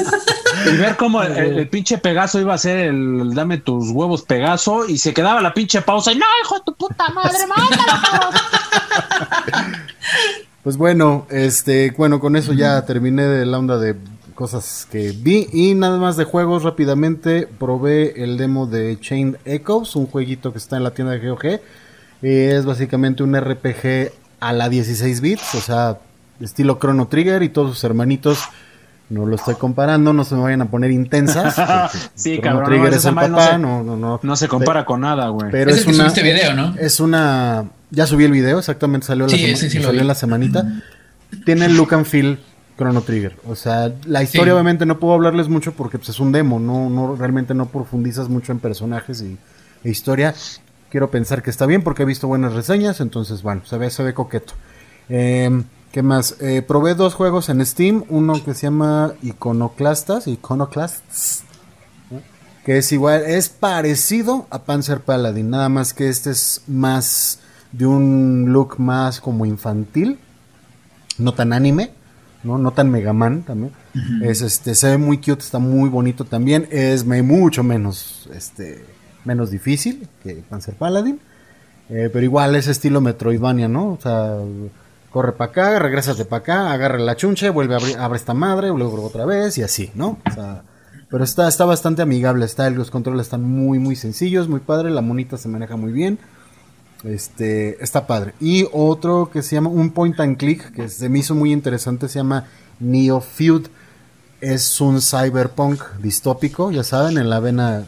Y ver cómo el, el pinche Pegaso iba a ser el dame tus huevos Pegaso y se quedaba la pinche pausa y no, hijo de tu puta madre, *laughs* mátalo. Pues bueno, este, bueno, con eso ya terminé de la onda de cosas que vi y nada más de juegos rápidamente probé el demo de Chain Echoes, un jueguito que está en la tienda de GOG. Eh, es básicamente un RPG a la 16 bits, o sea, estilo Chrono Trigger y todos sus hermanitos. No lo estoy comparando, no se me vayan a poner intensas. *laughs* Sí, Chrono cabrón, Trigger no, es el no papá, se- no, no, no. No se compara con nada, güey. Pero es es, el que una, subiste video, ¿no? es una. Ya subí el video, exactamente salió, la, Sí, sema- ese sí lo salió en la semanita. Tiene el look and feel Chrono Trigger. O sea, la historia obviamente no puedo hablarles mucho porque pues, es un demo, no, no realmente no profundizas mucho en personajes y e historia. Quiero pensar que está bien porque he visto buenas reseñas, entonces bueno, se ve, se ve coqueto. Em, ¿Qué más? Eh, probé dos juegos en Steam, uno que se llama Iconoclastas, Iconoclasts, que es igual, es parecido a Panzer Paladin, nada más que este es más de un look más como infantil, no tan anime, no, no tan Mega Man también. Es este, se ve muy cute, está muy bonito también, es mucho menos este menos difícil que Panzer Paladin, eh, pero igual es estilo Metroidvania, ¿no? O sea, corre para acá, regresas de para acá, agarra la chunche, vuelve a abrir, abre esta madre, luego otra vez y así, ¿no? O sea, pero está, está bastante amigable, está, los controles están muy, muy sencillos, muy padre, la monita se maneja muy bien. Este, está padre. Y otro que se llama un point and click, que se me hizo muy interesante, se llama Neo Feud. Es un cyberpunk distópico, ya saben, en la vena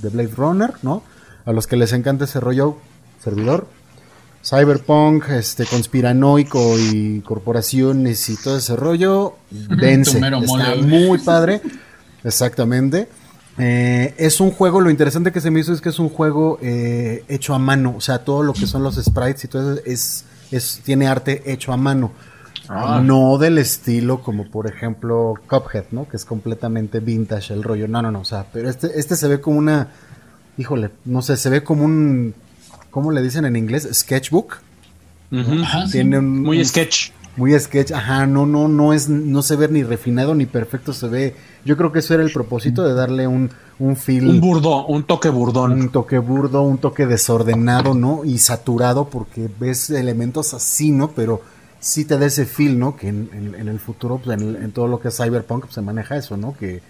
de Blade Runner, ¿no? A los que les encanta ese rollo, servidor. Cyberpunk, este, conspiranoico y corporaciones y todo ese rollo, dense. Está muy padre. *laughs* Exactamente. Eh, es un juego, lo interesante que se me hizo es que es un juego eh, hecho a mano, o sea, todo lo que son los sprites y todo eso es, es tiene arte hecho a mano. Ah. No del estilo como por ejemplo Cuphead, ¿no? Que es completamente vintage el rollo. No, no, no, o sea, pero este, este se ve como una, híjole, no sé, se ve como un, ¿cómo le dicen en inglés? Sketchbook. tiene muy sketch muy sketch, ajá, no, no, no es, no se ve ni refinado ni perfecto, se ve, yo creo que eso era el propósito de darle un, un feel. Un burdo, un toque burdón. Un toque burdo, un toque desordenado, ¿no? Y saturado porque ves elementos así, ¿no? Pero sí te da ese feel, ¿no? Que en, el futuro, pues, en, todo lo que es cyberpunk, pues, se maneja eso, ¿no? Que,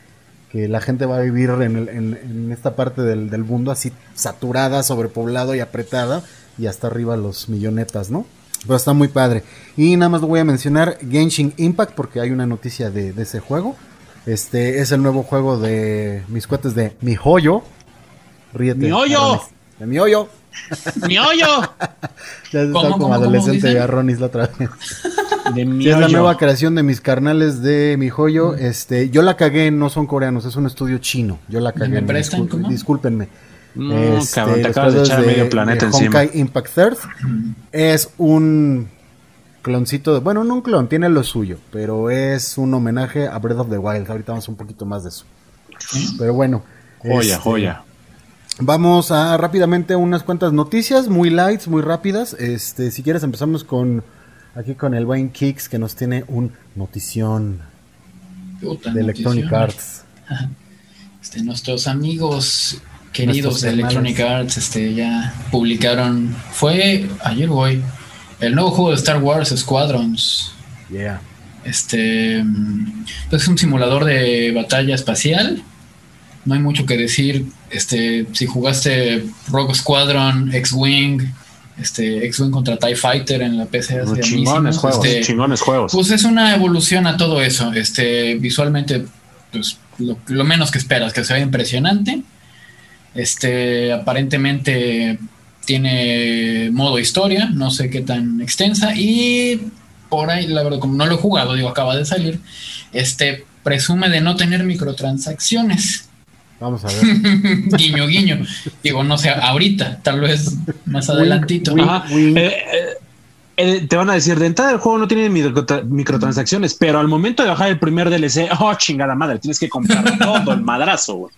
que la gente va a vivir en, en esta parte del, del mundo así saturada, sobrepoblado y apretada, y hasta arriba los millonetas, ¿no? Pero está muy padre. Y nada más lo voy a mencionar Genshin Impact porque hay una noticia de, ese juego. Este es el nuevo juego de mis cuates de Mi Joyo. Ríete. Mi hoyo. De mi hoyo. Mi hoyo. ya está como adolescente de Arronis la otra vez. De mi es la nueva creación de mis carnales de mi joyo. Este, yo la cagué, no son coreanos, es un estudio chino. Yo la cagué. ¿Me prestan, Discúlpenme. No, este, cabrón, te acabas de echar medio planeta encima. Honkai Impact Third es un cloncito de, bueno, no un clon, tiene lo suyo, pero es un homenaje a Breath of the Wild. Ahorita vamos un poquito más de eso. Pero bueno. Joya, este, joya. Vamos a rápidamente unas cuantas noticias, muy lights, muy rápidas. Este, si quieres empezamos con aquí con el buen Kicks que nos tiene un notición de Electronic Arts. Este, nuestros amigos queridos de Electronic Arts este, ya publicaron, fue ayer hoy, el nuevo juego de Star Wars Squadrons. Yeah. Este pues es un simulador de batalla espacial. No hay mucho que decir. Este, si jugaste Rogue Squadron, X-Wing, este, X-Wing contra TIE Fighter en la PC hace chingones juegos, este, chingones juegos. Pues es una evolución a todo eso. Este, visualmente, pues lo, lo menos que esperas, que se vea impresionante. Este, aparentemente tiene modo historia, no sé qué tan extensa. Y por ahí, la verdad, como no lo he jugado, digo, acaba de salir, este, presume de no tener microtransacciones. Vamos a ver. *laughs* guiño, guiño. Digo, no sé, ahorita, tal vez más adelantito. Eh, eh, eh, te van a decir, de entrada el juego no tiene microtransacciones, pero al momento de bajar el primer DLC, oh, chingada madre, tienes que comprar *laughs* todo el madrazo, güey.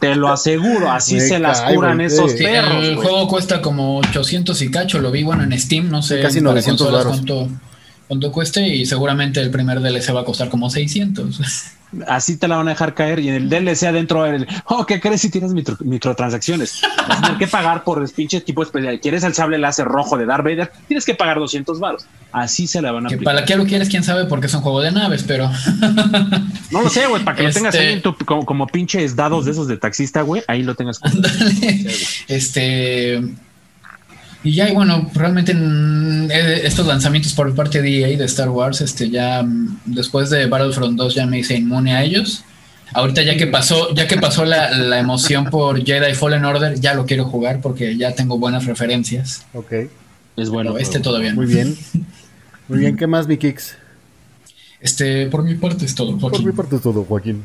Te lo aseguro, así se las curan esos perros. El juego cuesta como 800 y cacho, lo vi bueno en Steam, no sé casi 900 cuánto, cuánto cueste y seguramente el primer DLC va a costar como 600. Así te la van a dejar caer y en el DLC adentro, el, oh, ¿qué crees si tienes microtransacciones? *laughs* Vas a tener que pagar por el pinche tipo especial. ¿Quieres el sable láser rojo de Darth Vader? Tienes que pagar 200 baros. Así se la van a que Para qué lo quieres, quién sabe, porque es un juego de naves, pero. *laughs* no lo sé, güey, para que lo tengas ahí este como, pinches dados de esos de taxista, güey, ahí lo tengas. este. Y ya, y bueno, realmente eh, estos lanzamientos por parte de EA de Star Wars, este, ya mm, después de Battlefront 2 ya me hice inmune a ellos. Ahorita ya que pasó, ya que pasó la, emoción por Jedi Fallen Order, ya lo quiero jugar porque ya tengo buenas referencias. Ok. Es bueno. este todavía. Muy bien. *laughs* Muy bien, ¿qué más, mi Este, por mi parte es todo, Joaquín. Por mi parte es todo, Joaquín.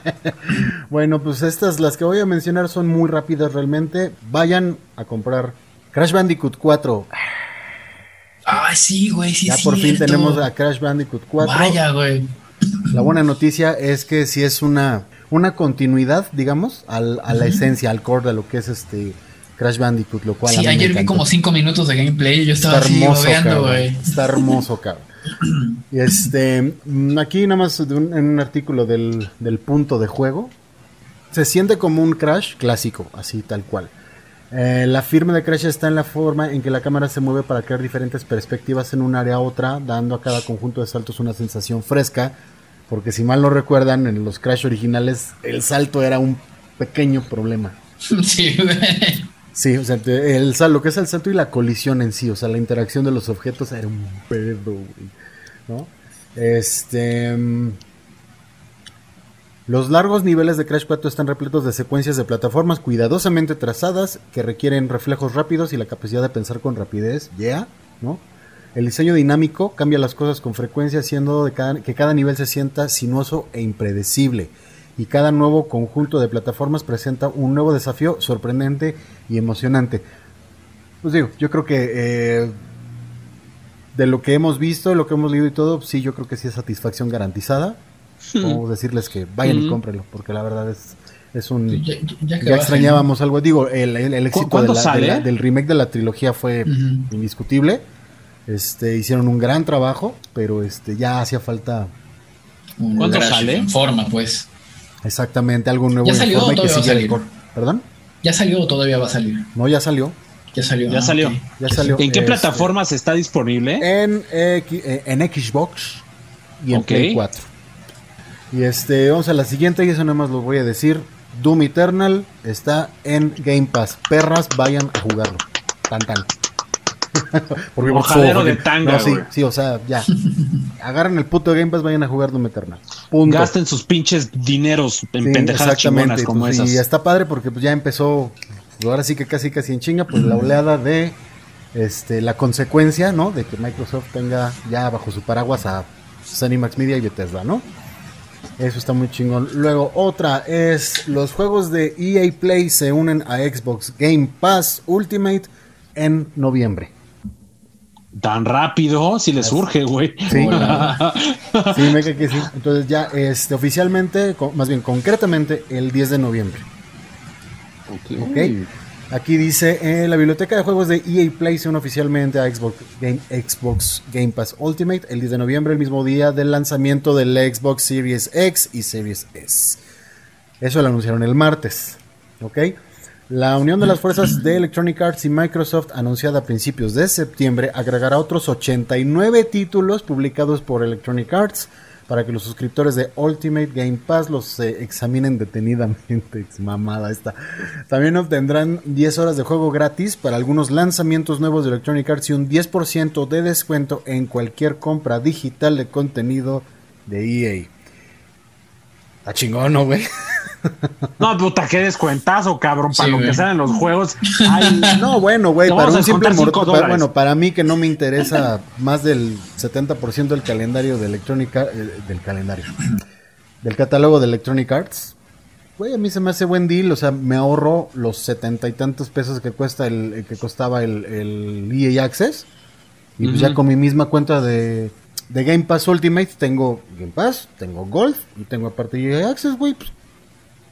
*laughs* bueno, pues estas, las que voy a mencionar son muy rápidas realmente. Vayan a comprar Crash Bandicoot 4. Ay, sí, güey, sí, Ya por fin tenemos a Crash Bandicoot 4. Vaya, güey. La buena noticia es que si es una, una continuidad, digamos, al, a la esencia, al core de lo que es este Crash Bandicoot, lo cual. Sí, ayer vi como cinco minutos de gameplay y yo estaba Está hermoso, güey. Está hermoso, cabrón. *clears throat* Este, mm, aquí nada más de un- en un artículo del, del punto de juego, se siente como un Crash clásico, así tal cual. Eh, la firma de Crash está en la forma en que la cámara se mueve para crear diferentes perspectivas en un área a otra, dando a cada conjunto de saltos una sensación fresca. Porque si mal no recuerdan, en los Crash originales el salto era un pequeño problema. *laughs* Sí. Sí, o sea, el sal, lo que es el salto y la colisión en sí, o sea, la interacción de los objetos era un pedo, güey, ¿no? Este... Los largos niveles de Crash 4 están repletos de secuencias de plataformas cuidadosamente trazadas que requieren reflejos rápidos y la capacidad de pensar con rapidez, yeah, ¿no? El diseño dinámico cambia las cosas con frecuencia, haciendo que cada nivel se sienta sinuoso e impredecible. Y cada nuevo conjunto de plataformas presenta un nuevo desafío sorprendente y emocionante. Pues digo, yo creo que eh, de lo que hemos visto, lo que hemos leído y todo, sí, yo creo que sí es satisfacción garantizada. Puedo decirles que vayan y Hmm. cómprenlo, porque la verdad es, es un... Ya, extrañábamos algo. Digo, el, el- el éxito de cuándo la- de sale? la- del remake de la trilogía fue indiscutible. Este, hicieron un gran trabajo, pero este, ya hacía falta ¿no? Un ¿Cuándo Crash sale? En forma, pues. exactamente algo nuevo. ¿Ya en salió forma o y que todavía va a salir? ¿Ya salió o todavía va a salir? No, ya salió. Ya salió. Ya ah, salió. ok. Ya salió. ¿En qué Este, plataformas está disponible? En, eh, en Xbox y en Ok. Play 4. Y este, vamos a la siguiente, y eso nada más lo voy a decir. Doom Eternal está en Game Pass. Perras, vayan a jugarlo. Tan tan. *laughs* Porque Mojadero de tanga, No, sí, sí, o sea, ya. Agarren el puto Game Pass, vayan a jugar Doom Eternal. Punto. Gasten sus pinches dineros en Sí, pendejadas chingonas exactamente, como pues, esas. Y está padre porque pues ya empezó, pues, ahora sí que casi casi en chinga, pues la *clears throat* oleada de este la consecuencia, ¿no? De que Microsoft tenga ya bajo su paraguas a Zenimax Media y Bethesda, ¿no? Eso está muy chingón. Luego otra es los juegos de EA Play se unen a Xbox Game Pass Ultimate en noviembre. Tan rápido, si les surge, güey. Sí. *laughs* Sí, me cae que sí. Entonces ya este oficialmente, más bien concretamente el 10 de noviembre. Ok. Aquí dice, eh, la biblioteca de juegos de EA Play se une oficialmente a Xbox Game, Xbox Game Pass Ultimate el 10 de noviembre, el mismo día del lanzamiento del Xbox Series X y Series S. Eso lo anunciaron el martes. ¿Ok? La unión de las fuerzas de Electronic Arts y Microsoft, anunciada a principios de septiembre, agregará otros 89 títulos publicados por Electronic Arts para que los suscriptores de Ultimate Game Pass los eh, examinen detenidamente. *laughs* Mamada esta. También obtendrán 10 horas de juego gratis para algunos lanzamientos nuevos de Electronic Arts y un 10% de descuento en cualquier compra digital de contenido de EA. Está chingón, ¿no, güey? No, puta, qué descuentazo, cabrón, para Sí, lo güey. que salen los juegos. Ay, *laughs* No, bueno, güey, para un simple mortal, bueno, para mí que no me interesa más del 70% del calendario de Electronic Ar- eh, del calendario, del catálogo de Electronic Arts, güey, a mí se me hace buen deal, o sea, me ahorro los setenta y tantos pesos que cuesta el, el que costaba el, el EA Access, y pues ya con mi misma cuenta de, de Game Pass Ultimate tengo Game Pass, tengo Golf y tengo aparte EA Access, güey, pues,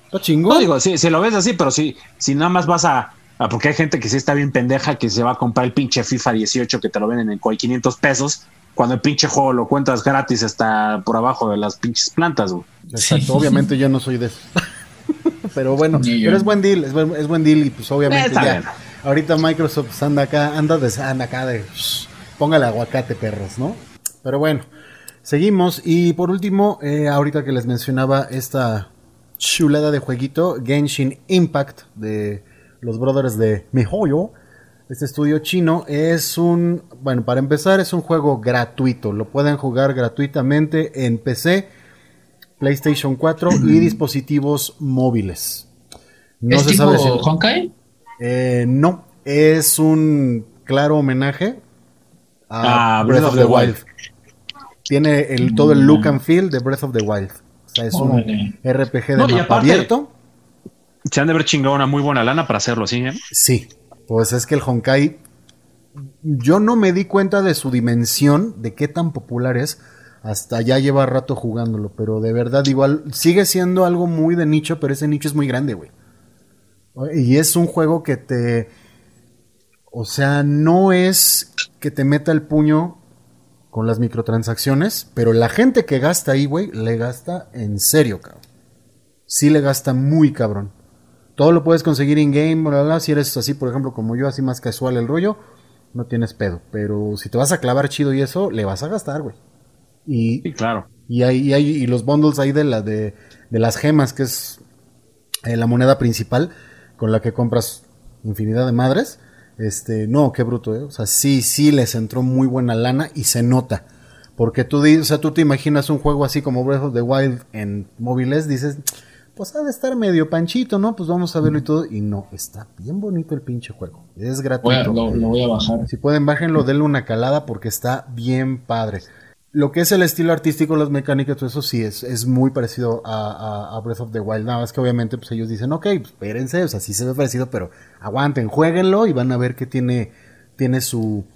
está chingón. no digo, sí, si lo ves así, pero si, si nada más vas a, a- Porque hay gente que sí está bien pendeja que se va a comprar el pinche FIFA 18 que te lo venden en cu- 500 pesos, cuando el pinche juego lo cuentas gratis hasta por abajo de las pinches plantas, güey. Exacto, Sí. obviamente yo no soy de eso. *laughs* pero bueno, pero es buen deal, es buen, es buen deal y pues obviamente Está ya. bien. Ahorita Microsoft anda acá, anda, de, anda acá de shh, póngale aguacate perros, ¿no? Pero bueno, seguimos y por último, eh, ahorita que les mencionaba esta chulada de jueguito, Genshin Impact de los brothers de MiHoYo. Este estudio chino es un, bueno, para empezar es un juego gratuito, lo pueden jugar gratuitamente en PC, PlayStation 4 y dispositivos móviles. No ¿Es se tipo sabe si... Honkai? Eh, no, es un claro homenaje a Ah, Breath of the Wild. Tiene el, todo el look and feel de Breath of the Wild. O sea, es un RPG de mapa abierto. Se han de haber chingado una muy buena lana para hacerlo, ¿sí? Eh? Sí, pues es que el Honkai, yo no me di cuenta de su dimensión, de qué tan popular es, hasta ya lleva rato jugándolo, pero de verdad igual sigue siendo algo muy de nicho, pero ese nicho es muy grande, güey. Y es un juego que te... O sea, no es que te meta el puño con las microtransacciones, pero la gente que gasta ahí, güey, le gasta en serio, cabrón. Sí le gasta muy cabrón. Todo lo puedes conseguir in-game, bla, bla, Si eres así, por ejemplo, como yo, así más casual el rollo, no tienes pedo. Pero si te vas a clavar chido y eso, le vas a gastar, güey. Y, sí, claro. Y, hay, y, y los bundles ahí de, la, de, de las gemas, que es eh, la moneda principal, con la que compras infinidad de madres. Este, no, qué bruto, ¿eh? O sea, sí, sí les entró muy buena lana y se nota. Porque tú, o sea, tú te imaginas un juego así como Breath of the Wild en móviles, dices, pues ha de estar medio panchito, ¿no? Pues vamos a verlo y todo. Y no, está bien bonito el pinche juego. Es gratuito. lo, voy a bajar. Si pueden, bájenlo, denle una calada porque está bien padre. Lo que es el estilo artístico, las mecánicas, todo eso sí es, es muy parecido a, Breath of the Wild. Nada más que obviamente pues ellos dicen, ok, pues, espérense, o sea, sí se ve parecido, pero aguanten, jueguenlo y van a ver que tiene, tiene su,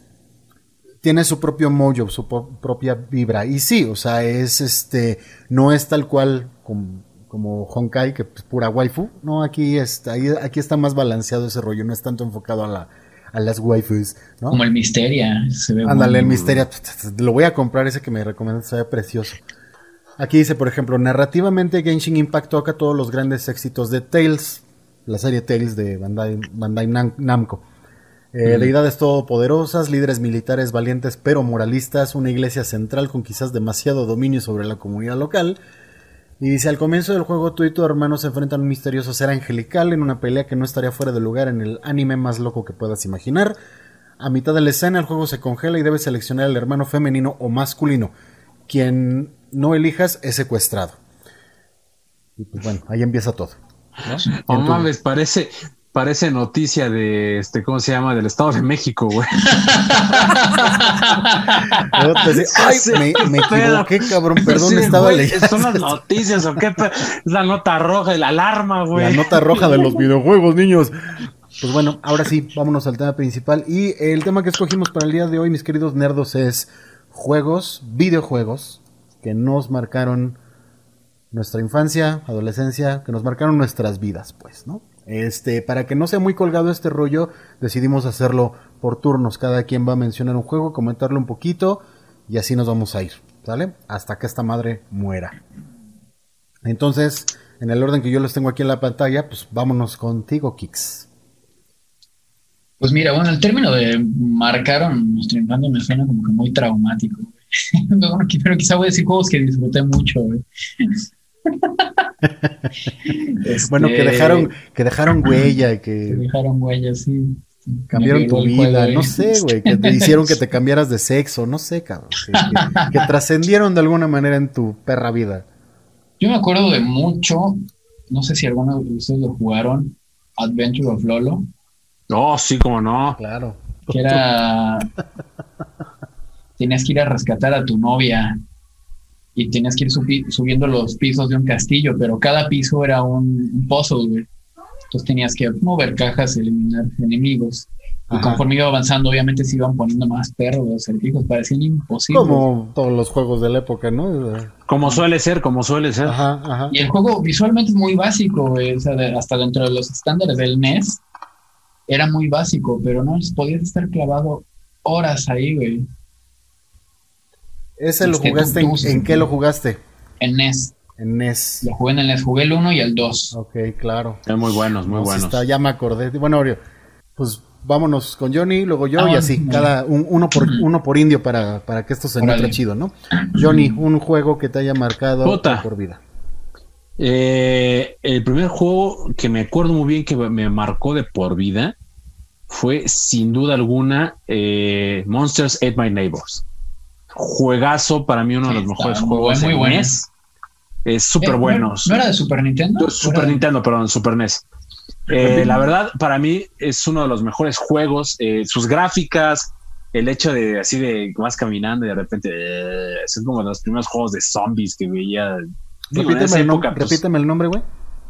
tiene su propio mojo, su propia vibra. Y sí, o sea, es este, no es tal cual como, como Honkai, que es pura waifu. No, aquí está, aquí está más balanceado ese rollo, no es tanto enfocado a la, a las waifus, ¿no? Como el Misteria. Se ve Ándale, el Misteria. Lo voy a comprar ese que me recomiendas, se ve precioso. Aquí dice, por ejemplo, narrativamente Genshin Impact toca todos los grandes éxitos de Tales, la serie Tales de Bandai, Bandai Namco. Eh, Deidades todopoderosas, líderes militares valientes pero moralistas, una iglesia central con quizás demasiado dominio sobre la comunidad local, y dice, al comienzo del juego tú y tu hermano se enfrentan a un misterioso ser angelical en una pelea que no estaría fuera de lugar en el anime más loco que puedas imaginar. A mitad de la escena el juego se congela y debes seleccionar al hermano femenino o masculino. Quien no elijas es secuestrado. Y pues bueno, ahí empieza todo. ¿no? *laughs* mames, parece, Parece noticia de este, ¿cómo se llama? Del Estado de México, güey. *laughs* Ay, me, me equivoqué, cabrón, perdón, estaba leyendo. ¿Son las noticias o qué? Es la nota roja, la alarma, güey. La nota roja de los videojuegos, niños. Pues bueno, ahora sí, vámonos al tema principal. Y el tema que escogimos para el día de hoy, mis queridos nerdos, es juegos, videojuegos que nos marcaron nuestra infancia, adolescencia, que nos marcaron nuestras vidas, pues, ¿no? Este, para que no sea muy colgado este rollo, decidimos hacerlo por turnos. Cada quien va a mencionar un juego, comentarlo un poquito y así nos vamos a ir, ¿sale? Hasta que esta madre muera. Entonces, en el orden que yo los tengo aquí en la pantalla, pues vámonos contigo, Kix. Pues mira, bueno, el término de marcaron nuestro infancia me suena como que muy traumático. *laughs* pero quizá voy a decir juegos que disfruté mucho. *laughs* bueno, que este, dejaron, que dejaron huella, que, dejaron huella, sí. Cambiaron tu vida, no sé, güey, que te hicieron que te cambiaras de sexo, no sé, cabrón. Que, *laughs* trascendieron de alguna manera en tu perra vida. Yo me acuerdo de mucho, no sé si alguno de ustedes lo jugaron, Adventure of Lolo. Oh, sí, como no. Claro. Que era. *laughs* Tenías que ir a rescatar a tu novia y tenías que ir subiendo los pisos de un castillo, pero cada piso era un, pozo, güey. Entonces tenías que mover cajas, eliminar enemigos. Y conforme iba avanzando, obviamente se iban poniendo más perros, acertijos, parecían imposibles. Como todos los juegos de la época, ¿no? Como suele ser, como suele ser. Ajá, ajá. Y el juego visualmente es muy básico, güey. O sea, hasta dentro de los estándares del NES era muy básico, pero no podías estar clavado horas ahí, güey. ¿Ese lo jugaste en, qué lo jugaste? En NES. En NES. Lo jugué en el NES, jugué el 1 y el 2. Ok, claro. muy buenos, muy buenos. ya me acordé. Bueno, pues vámonos con Johnny, luego yo y ah, así, cada uno por uno por indio para, para que esto se encuentre chido, ¿no? Johnny, un juego que te haya marcado por vida. Eh, el primer juego que me acuerdo muy bien que me marcó de por vida fue sin duda alguna eh, Monsters Ate My Neighbors juegazo, para mí uno de los mejores juegos muy bueno. NES. Es súper eh, bueno. ¿No era de Super Nintendo? Super Nintendo, perdón, Super NES. Eh, la verdad, para mí es uno de los mejores juegos. Eh, sus gráficas, el hecho de así de vas caminando y de repente eh, son como los primeros juegos de zombies que veía. Repíteme, el, nom- pues, repíteme el nombre, güey.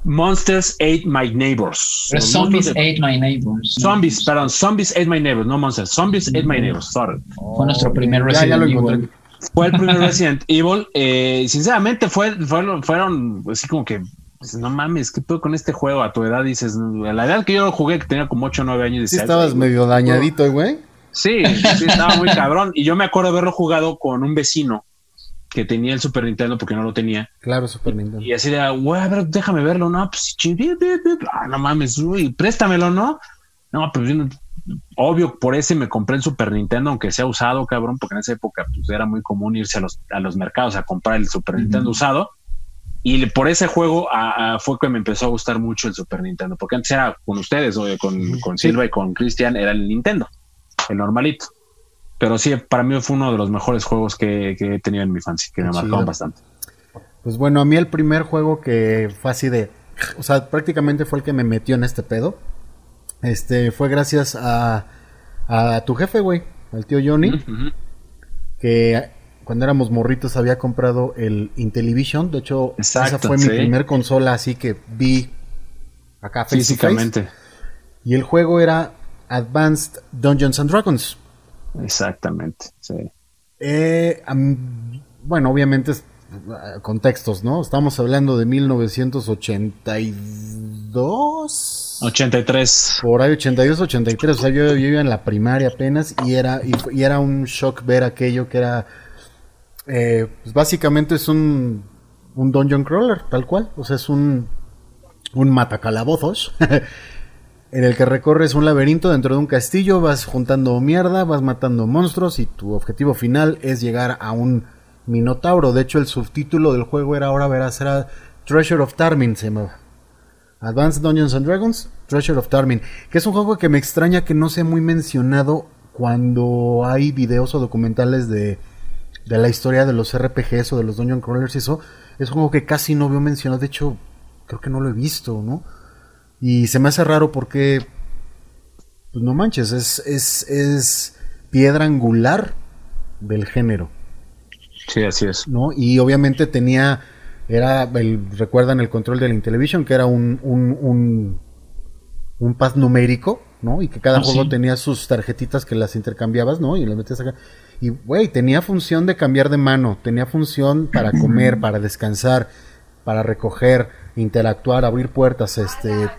Monsters Ate My Neighbors. Pero Zombies de- Ate My Neighbors. Zombies, perdón, Zombies Ate My Neighbors, no Monsters. Zombies Ate My Neighbors, sorry. Fue nuestro primer Ya, ya Resident lo Evil. encontré. Fue el primer *laughs* Resident Evil. Eh, sinceramente, fue, fueron, fueron así como que, pues, no mames, ¿qué pedo con este juego? A tu edad dices, a la edad que yo lo jugué, que tenía como 8 o 9 años. Sí estabas "Ay, medio dañadito, güey. Sí, sí, estaba muy cabrón. Y yo me acuerdo haberlo jugado con un vecino que tenía el Super Nintendo porque no lo tenía. Claro, Super Nintendo. Y así de, güey, a ver, déjame verlo, ¿no? Pues, ah, no mames, uy, préstamelo, ¿no? No, pues obvio, por ese me compré el Super Nintendo, aunque sea usado, cabrón, porque en esa época pues, era muy común irse a los, a los mercados a comprar el Super Nintendo usado. Y por ese juego a- a- fue que me empezó a gustar mucho el Super Nintendo, porque antes era con ustedes, o con, con Silva y con Cristian, era el Nintendo, el normalito. Pero sí, para mí fue uno de los mejores juegos que, que he tenido en mi infancia, que me Chido. marcaron bastante. Pues bueno, a mí el primer juego que fue así de. O sea, prácticamente fue el que me metió en este pedo. Este fue gracias a, a tu jefe, güey, al tío Johnny, que cuando éramos morritos había comprado el Intellivision. De hecho, esa fue sí. mi primer consola, así que vi acá face. Físicamente. Y el juego era Advanced Dungeons and Dragons. Exactamente, sí. Eh, bueno, obviamente es, eh, contextos, ¿no? Estamos hablando de 1982. 83. Por ahí 82, 83, o sea, yo, yo iba en la primaria apenas y era, y era un shock ver aquello que era, eh, pues básicamente es un, un dungeon crawler, tal cual, o sea, es un, un matacalabozos, *laughs* en el que recorres un laberinto dentro de un castillo, vas juntando mierda, vas matando monstruos y tu objetivo final es llegar a un minotauro, de hecho el subtítulo del juego era ahora verás, era Treasure of Tarmin, se llamaba. Advanced Dungeons and Dragons, Treasure of Tarmin, que es un juego que me extraña que no sea muy mencionado cuando hay videos o documentales de, de la historia de los RPGs o de los Dungeon Crawlers y eso. Es un juego que casi no veo mencionado, de hecho, creo que no lo he visto, ¿no? Y se me hace raro porque, pues no manches, es, es, es piedra angular del género. Sí, así es. ¿no? Y obviamente tenía, era, el, recuerdan el control del Intellivision, que era un, un, un, un pad numérico, ¿no? Y que cada Ah, juego sí. tenía sus tarjetitas que las intercambiabas, ¿no? Y las metías acá. Y, güey, tenía función de cambiar de mano, tenía función para comer, *clears throat* para descansar, para recoger, interactuar, abrir puertas, este,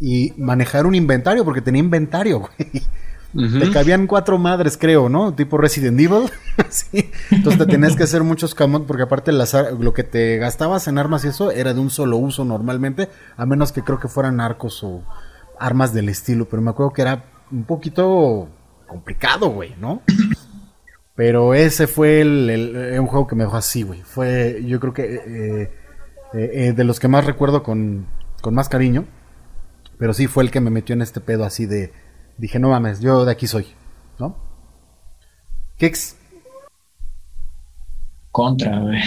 y manejar un inventario, porque tenía inventario, güey. Te cabían cuatro madres, creo, ¿no? Tipo Resident Evil. *laughs* sí. Entonces te tenías que hacer muchos camot porque aparte las lo que te gastabas en armas y eso era de un solo uso normalmente, a menos que creo que fueran arcos o armas del estilo, pero me acuerdo que era un poquito complicado, güey, ¿no? Pero ese fue el, el- un juego que me dejó así, güey. Fue, yo creo que eh, eh, eh, de los que más recuerdo con, con más cariño. Pero sí fue el que me metió en este pedo así de. Dije, no mames, yo de aquí soy, ¿no? Kix, Contra, güey.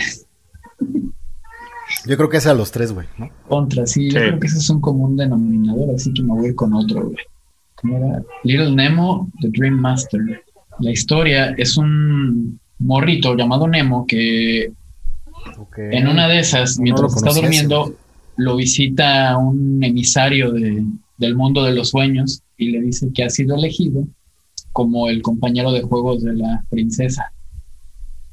yo creo que es a los tres, güey, ¿no? Contra, sí, yo creo que ese es un común denominador, así que me voy con otro, güey. ¿Cómo era? Little Nemo, The Dream Master. La historia es un morrito llamado Nemo que en una de esas, mientras está durmiendo. Lo visita un emisario de- del mundo de los sueños y le dice que ha sido elegido como el compañero de juegos de la princesa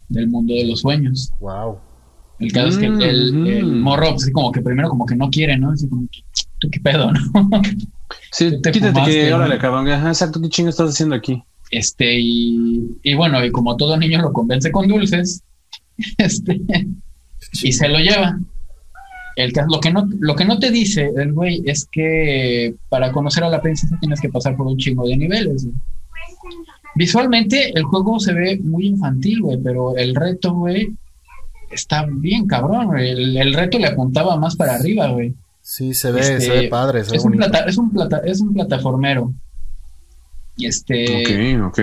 del mundo de los sueños. Wow. El caso es que el, el- Mm. el morro, pues, así como que primero como que no quiere, ¿no? Así como, ¿tú qué pedo, no? *laughs* Sí, *laughs* Te quítate fumaste, que, ¿no? órale, cabrón. Ajá, exacto, ¿qué chingo estás haciendo aquí? Este, y, y bueno, y como todo niño lo convence con dulces, *laughs* este, y se lo lleva. El, lo, que no, lo que no te dice el güey es que para conocer a la princesa tienes que pasar por un chingo de niveles. güey. Visualmente el juego se ve muy infantil, güey, pero el reto, güey, está bien cabrón. güey. El, el reto le apuntaba más para arriba, güey. Sí, se ve, Este, se ve padre, se ve Es un, plata, es, un plata, es un plataformero. Y este ok, ok.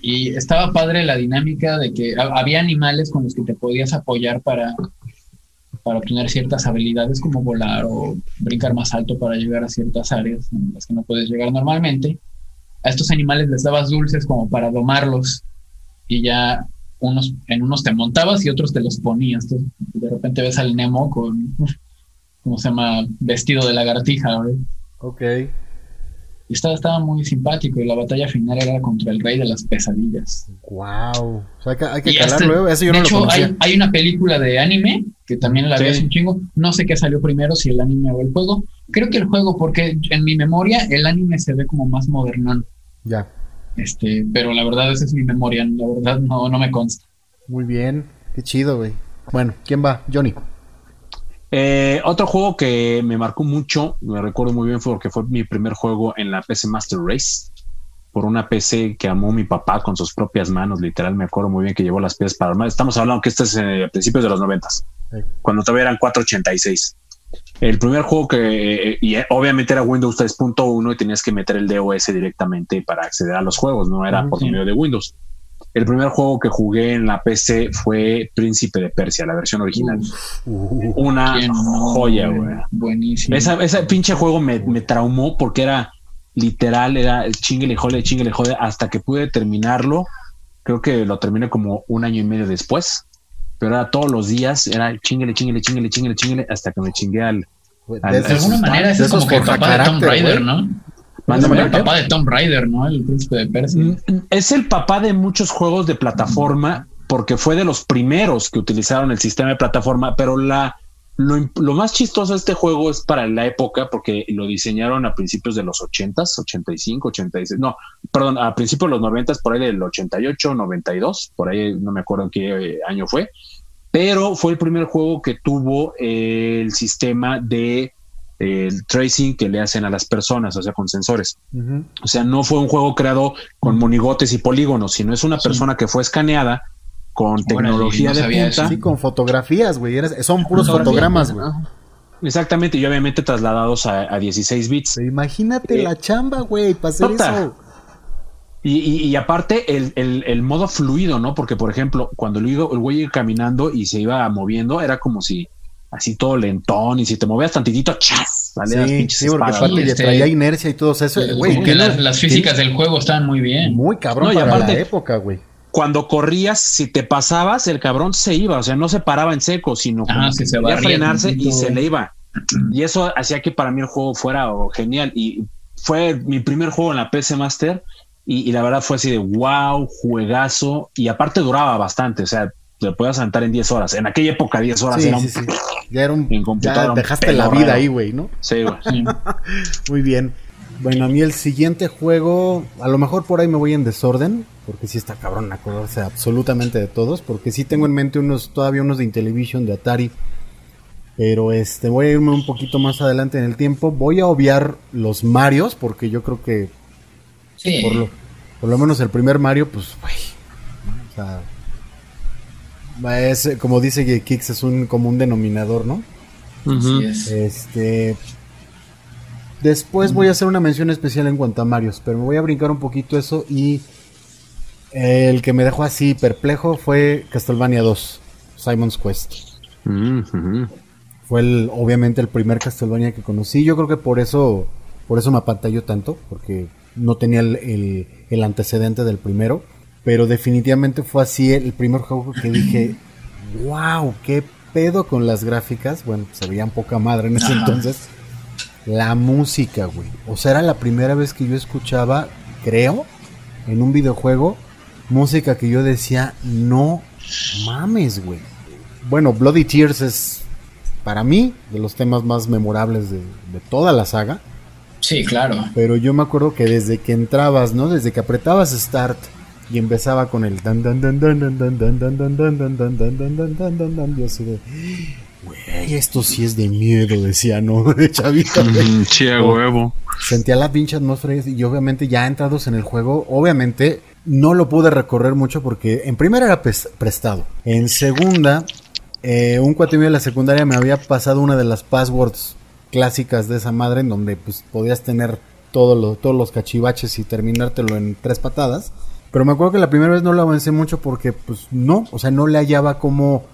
y estaba padre la dinámica de que ha- había animales con los que te podías apoyar para, para obtener ciertas habilidades como volar o brincar más alto para llegar a ciertas áreas en las que no puedes llegar normalmente. a estos animales les dabas dulces como para domarlos y ya unos, en unos te montabas y otros te los ponías. Entonces, de repente ves al Nemo con, ¿cómo se llama? Vestido de lagartija, ¿verdad? Ok. Y estaba, estaba muy simpático y la batalla final era contra el rey de las pesadillas. Wow. O sea, que hay que Y calarlo, este- ¿eh? Eso yo de no hecho, lo hay, hay una película de anime que también la vi Sí. hace un chingo. No sé qué salió primero, si el anime o el juego. Creo que el juego, porque en mi memoria el anime se ve como más modernón. Ya. Este, pero la verdad esa es mi memoria, la verdad no, no me consta. Muy bien. Qué chido, güey. Bueno, ¿quién va? Johnny. Eh, otro juego que me marcó mucho, me recuerdo muy bien, fue porque fue mi primer juego en la PC Master Race. Por una PC que amó mi papá con sus propias manos, literal, me acuerdo muy bien que llevó las piezas para armar. Estamos hablando que este es eh, a principios de los noventas, Sí. cuando todavía eran 486. El primer juego que, eh, y eh, obviamente era Windows 3.1 y tenías que meter el DOS directamente para acceder a los juegos, no era por medio de Windows. El primer juego que jugué en la PC fue Príncipe de Persia, la versión original. Uh, Una ¿Quién no, joya, güey. Buenísimo. Esa, ese pinche juego me, me traumó porque era literal, era el chinguele jode, chinguele jode, hasta que pude terminarlo. Creo que lo terminé como un año y medio después. Pero era todos los días, era chinguele, chinguele, chinguele, chinguele, chinguele, hasta que me chingué al. de Al- de alguna manera es como que el papá de Tomb Raider. ¿no? Mándame, Es el papá de Tomb Raider, ¿no? El príncipe de Persia. Mm, Es el papá de muchos juegos de plataforma porque fue de los primeros que utilizaron el sistema de plataforma, pero la lo, más chistoso de este juego es para la época porque lo diseñaron a principios de los 80s, 85, 86, no, perdón, a principios de los 90s, por ahí del 88, 92, por ahí no me acuerdo en qué eh, año fue, pero fue el primer juego que tuvo eh, el sistema de el tracing que le hacen a las personas, o sea, con sensores. O sea, no fue un juego creado con monigotes y polígonos, sino es una Sí. persona que fue escaneada con tecnología no de punta. Sí, con fotografías, güey. Son puros Fotografía, fotogramas, güey. Exactamente, y obviamente trasladados a, a 16 bits. Pero imagínate Eh, la chamba, güey, para hacer puta. eso. Y, y- y aparte, el, el- el modo fluido, ¿no? Porque, por ejemplo, cuando el, el güey iba caminando y se iba moviendo, era como si así todo lentón, y si te movías tantitito, ¡chas! Salían las Sí, pinches sí, porque espadas, aparte ¿no? Sí, le este- traía inercia y todo eso. Güey, tiene- las, las físicas del juego estaban muy bien. Muy cabrón No, y para aparte- la época, güey. Cuando corrías, si te pasabas, el cabrón se iba, o sea, no se paraba en seco, sino sí, que se barría frenarse y se le iba. Y eso hacía que para mí el juego fuera oh, genial. Y fue mi primer juego en la PC Master. Y, y la verdad fue así de wow, juegazo. Y aparte duraba bastante. O sea, te podías sentar en 10 horas. En aquella época, 10 horas Sí, era un. sí, sí. Ya era un. Ya un dejaste la vida ahí, güey, ¿no? Sí, güey. Sí. *laughs* Muy bien. Bueno, a mí el siguiente juego, a lo mejor por ahí me voy en desorden, porque sí está cabrón acordarse absolutamente de todos, porque sí tengo en mente unos, todavía unos de Intellivision, de Atari, pero este, voy a irme un poquito más adelante en el tiempo. Voy a obviar los Marios, porque yo creo que Sí. por lo, por lo menos el primer Mario, pues, güey, o sea, es, como dice Kix, es un común denominador, ¿no? Así es. Este. Después voy a hacer una mención especial en cuanto a Marios, pero me voy a brincar un poquito eso y el que me dejó así perplejo fue Castlevania 2, Simon's Quest. Fue el, obviamente el primer Castlevania que conocí. Yo creo que por eso, por eso me apantalló tanto, porque no tenía el, el- el antecedente del primero. Pero definitivamente fue así el primer juego que dije, wow, qué pedo con las gráficas. Bueno, se veían poca madre en ese entonces. La música, güey. O sea, era la primera vez que yo escuchaba, creo, en un videojuego, música que yo decía, no mames, güey. Bueno, Bloody Tears es, para mí, de los temas más memorables de, de toda la saga. Sí, claro. Pero yo me acuerdo que desde que entrabas, ¿no? Desde que apretabas Start y empezaba con el dan dan dan dan dan dan dan dan dan dan dan dan dan dan dan dan dan dan yo así de güey, esto sí es de miedo, decía, ¿no? De chavita. Sí, a huevo. Sentía la pinche atmósfera y obviamente ya entrados en el juego, obviamente no lo pude recorrer mucho porque en primera era prestado. En segunda, eh, un cuate mío de la secundaria me había pasado una de las passwords clásicas de esa madre en donde pues podías tener todo lo- todos los cachivaches y terminártelo en tres patadas. Pero me acuerdo que la primera vez no lo avancé mucho porque pues no, o sea, no le hallaba cómo,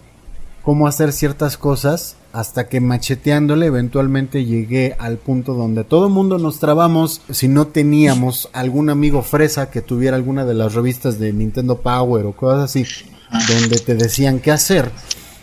cómo hacer ciertas cosas. hasta que macheteándole eventualmente llegué al punto donde todo el mundo nos trabamos si no teníamos algún amigo fresa que tuviera alguna de las revistas de Nintendo Power o cosas así, donde te decían qué hacer.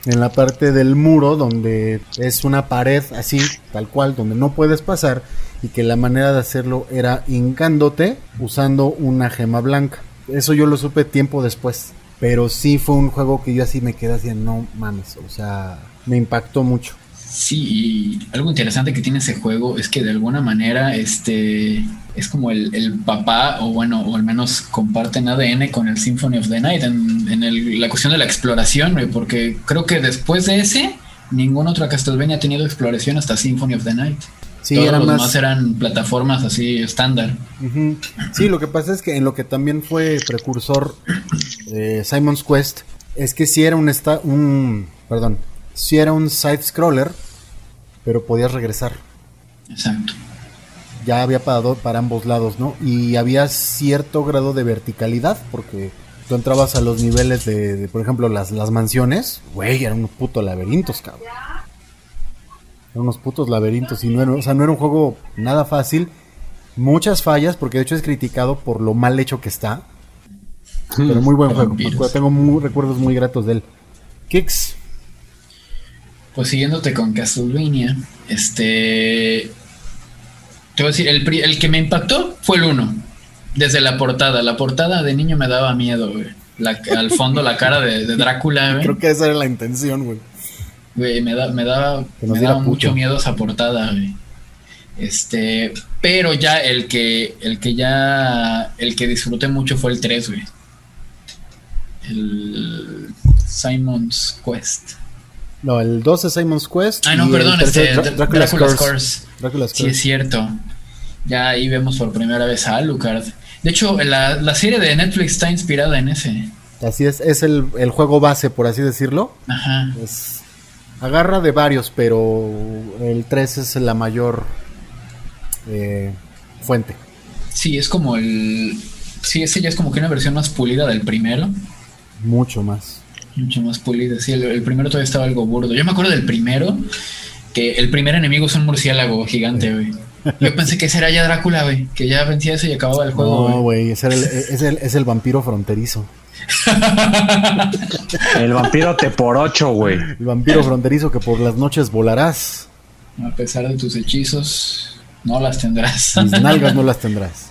En la parte del muro donde es una pared así, tal cual, donde no puedes pasar y que la manera de hacerlo era hincándote usando una gema blanca. Eso yo lo supe tiempo después. Pero sí fue un juego que yo así me quedé así, no mames, o sea, me impactó mucho. Sí, y algo interesante que tiene ese juego es que de alguna manera este es como el, papá, o bueno, o al menos comparten ADN con el Symphony of the Night en, la cuestión de la exploración, porque creo que después de ese, ningún otro Castlevania ha tenido exploración hasta Symphony of the Night. Sí, Todos los más... eran plataformas así estándar. Sí, lo que pasa es que en lo que también fue precursor de Simon's Quest es que si era un, un perdón, si era un side scroller, pero podías regresar. Exacto. Ya había parado para ambos lados, ¿no? Y había cierto grado de verticalidad, porque tú entrabas a los niveles de, por ejemplo, las, las mansiones, güey, eran unos putos laberintos, cabrón. Eran unos putos laberintos, y no era, o sea, no era un juego nada fácil. Muchas fallas, porque de hecho es criticado por lo mal hecho que está. Pero muy buen *laughs* juego. Tengo recuerdos muy gratos de él. Kicks. Pues siguiéndote con Castlevania, este. Te voy a decir, el, que me impactó fue el 1. Desde la portada. La portada de niño me daba miedo, güey. al fondo la cara de, Drácula, *laughs* güey. Creo que esa era la intención, güey. Güey, me, da, me daba, me daba mucho miedo esa portada, güey. Este, pero ya el que, el que ya, el que disfruté mucho fue el 3, güey. El Simon's Quest. No, el 2 es Simon's Quest. Ah, no, perdón, este, Dracula's, Curse. Sí, es cierto. Ya ahí vemos por primera vez a Alucard. De hecho, la, la, serie de Netflix está inspirada en ese. Así es, es el, el juego base, por así decirlo. Ajá. Agarra de varios, pero el 3 es la mayor eh, fuente. Sí, es como el. Sí, ese ya es como que una versión más pulida del primero. Mucho más. Mucho más pulida. Sí, el, primero todavía estaba algo burdo. Yo me acuerdo del primero, que el primer enemigo es un murciélago gigante, güey. Yo pensé que ese era ya Drácula, güey. Que ya vencía eso y acababa el juego. No, güey, es, el, es, el, vampiro fronterizo. *laughs* el vampiro te por ocho, güey. El vampiro fronterizo que por las noches volarás. A pesar de tus hechizos, no las tendrás. Mis *laughs* nalgas no las tendrás.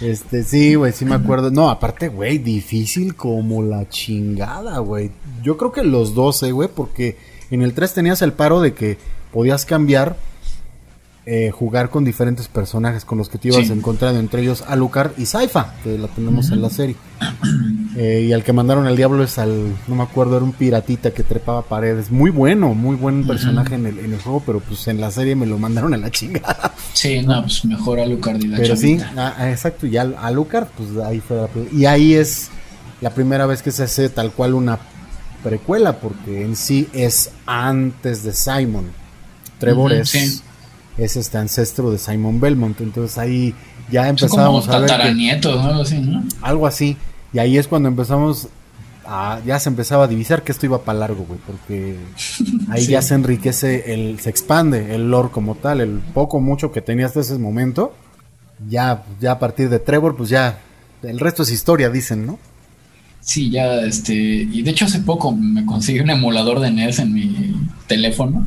Este, sí, güey, sí me acuerdo. No, aparte, güey, difícil como la chingada, güey. Yo creo que los 12, güey, porque en el 3 tenías el paro de que podías cambiar eh, jugar con diferentes personajes con los que te ibas encontrando, entre ellos Alucard y Saifa, que la tenemos en la serie. Eh, y al que mandaron al diablo es al, no me acuerdo, era un piratita que trepaba paredes. Muy bueno, muy buen personaje en, el, en el juego, pero pues en la serie me lo mandaron a la chingada. Sí, no, pues mejor Alucard y la Pero sí, ah, ah, exacto, y Alucard, pues ahí fue la Y ahí es la primera vez que se hace tal cual una precuela, porque en sí es antes de Simon. Trevor es es este ancestro de Simon Belmont. Entonces ahí ya empezábamos a ver. algo así, ¿no? Algo así. Y ahí es cuando empezamos a, ya se empezaba a divisar que esto iba para largo, güey, porque *laughs* ahí ya se enriquece, el, se expande el lore como tal, el poco mucho que tenía hasta ese momento. Ya, ya a partir de Trevor, pues ya, el resto es historia, dicen, ¿no? Sí, ya, este, y de hecho hace poco me conseguí un emulador de NES en mi teléfono.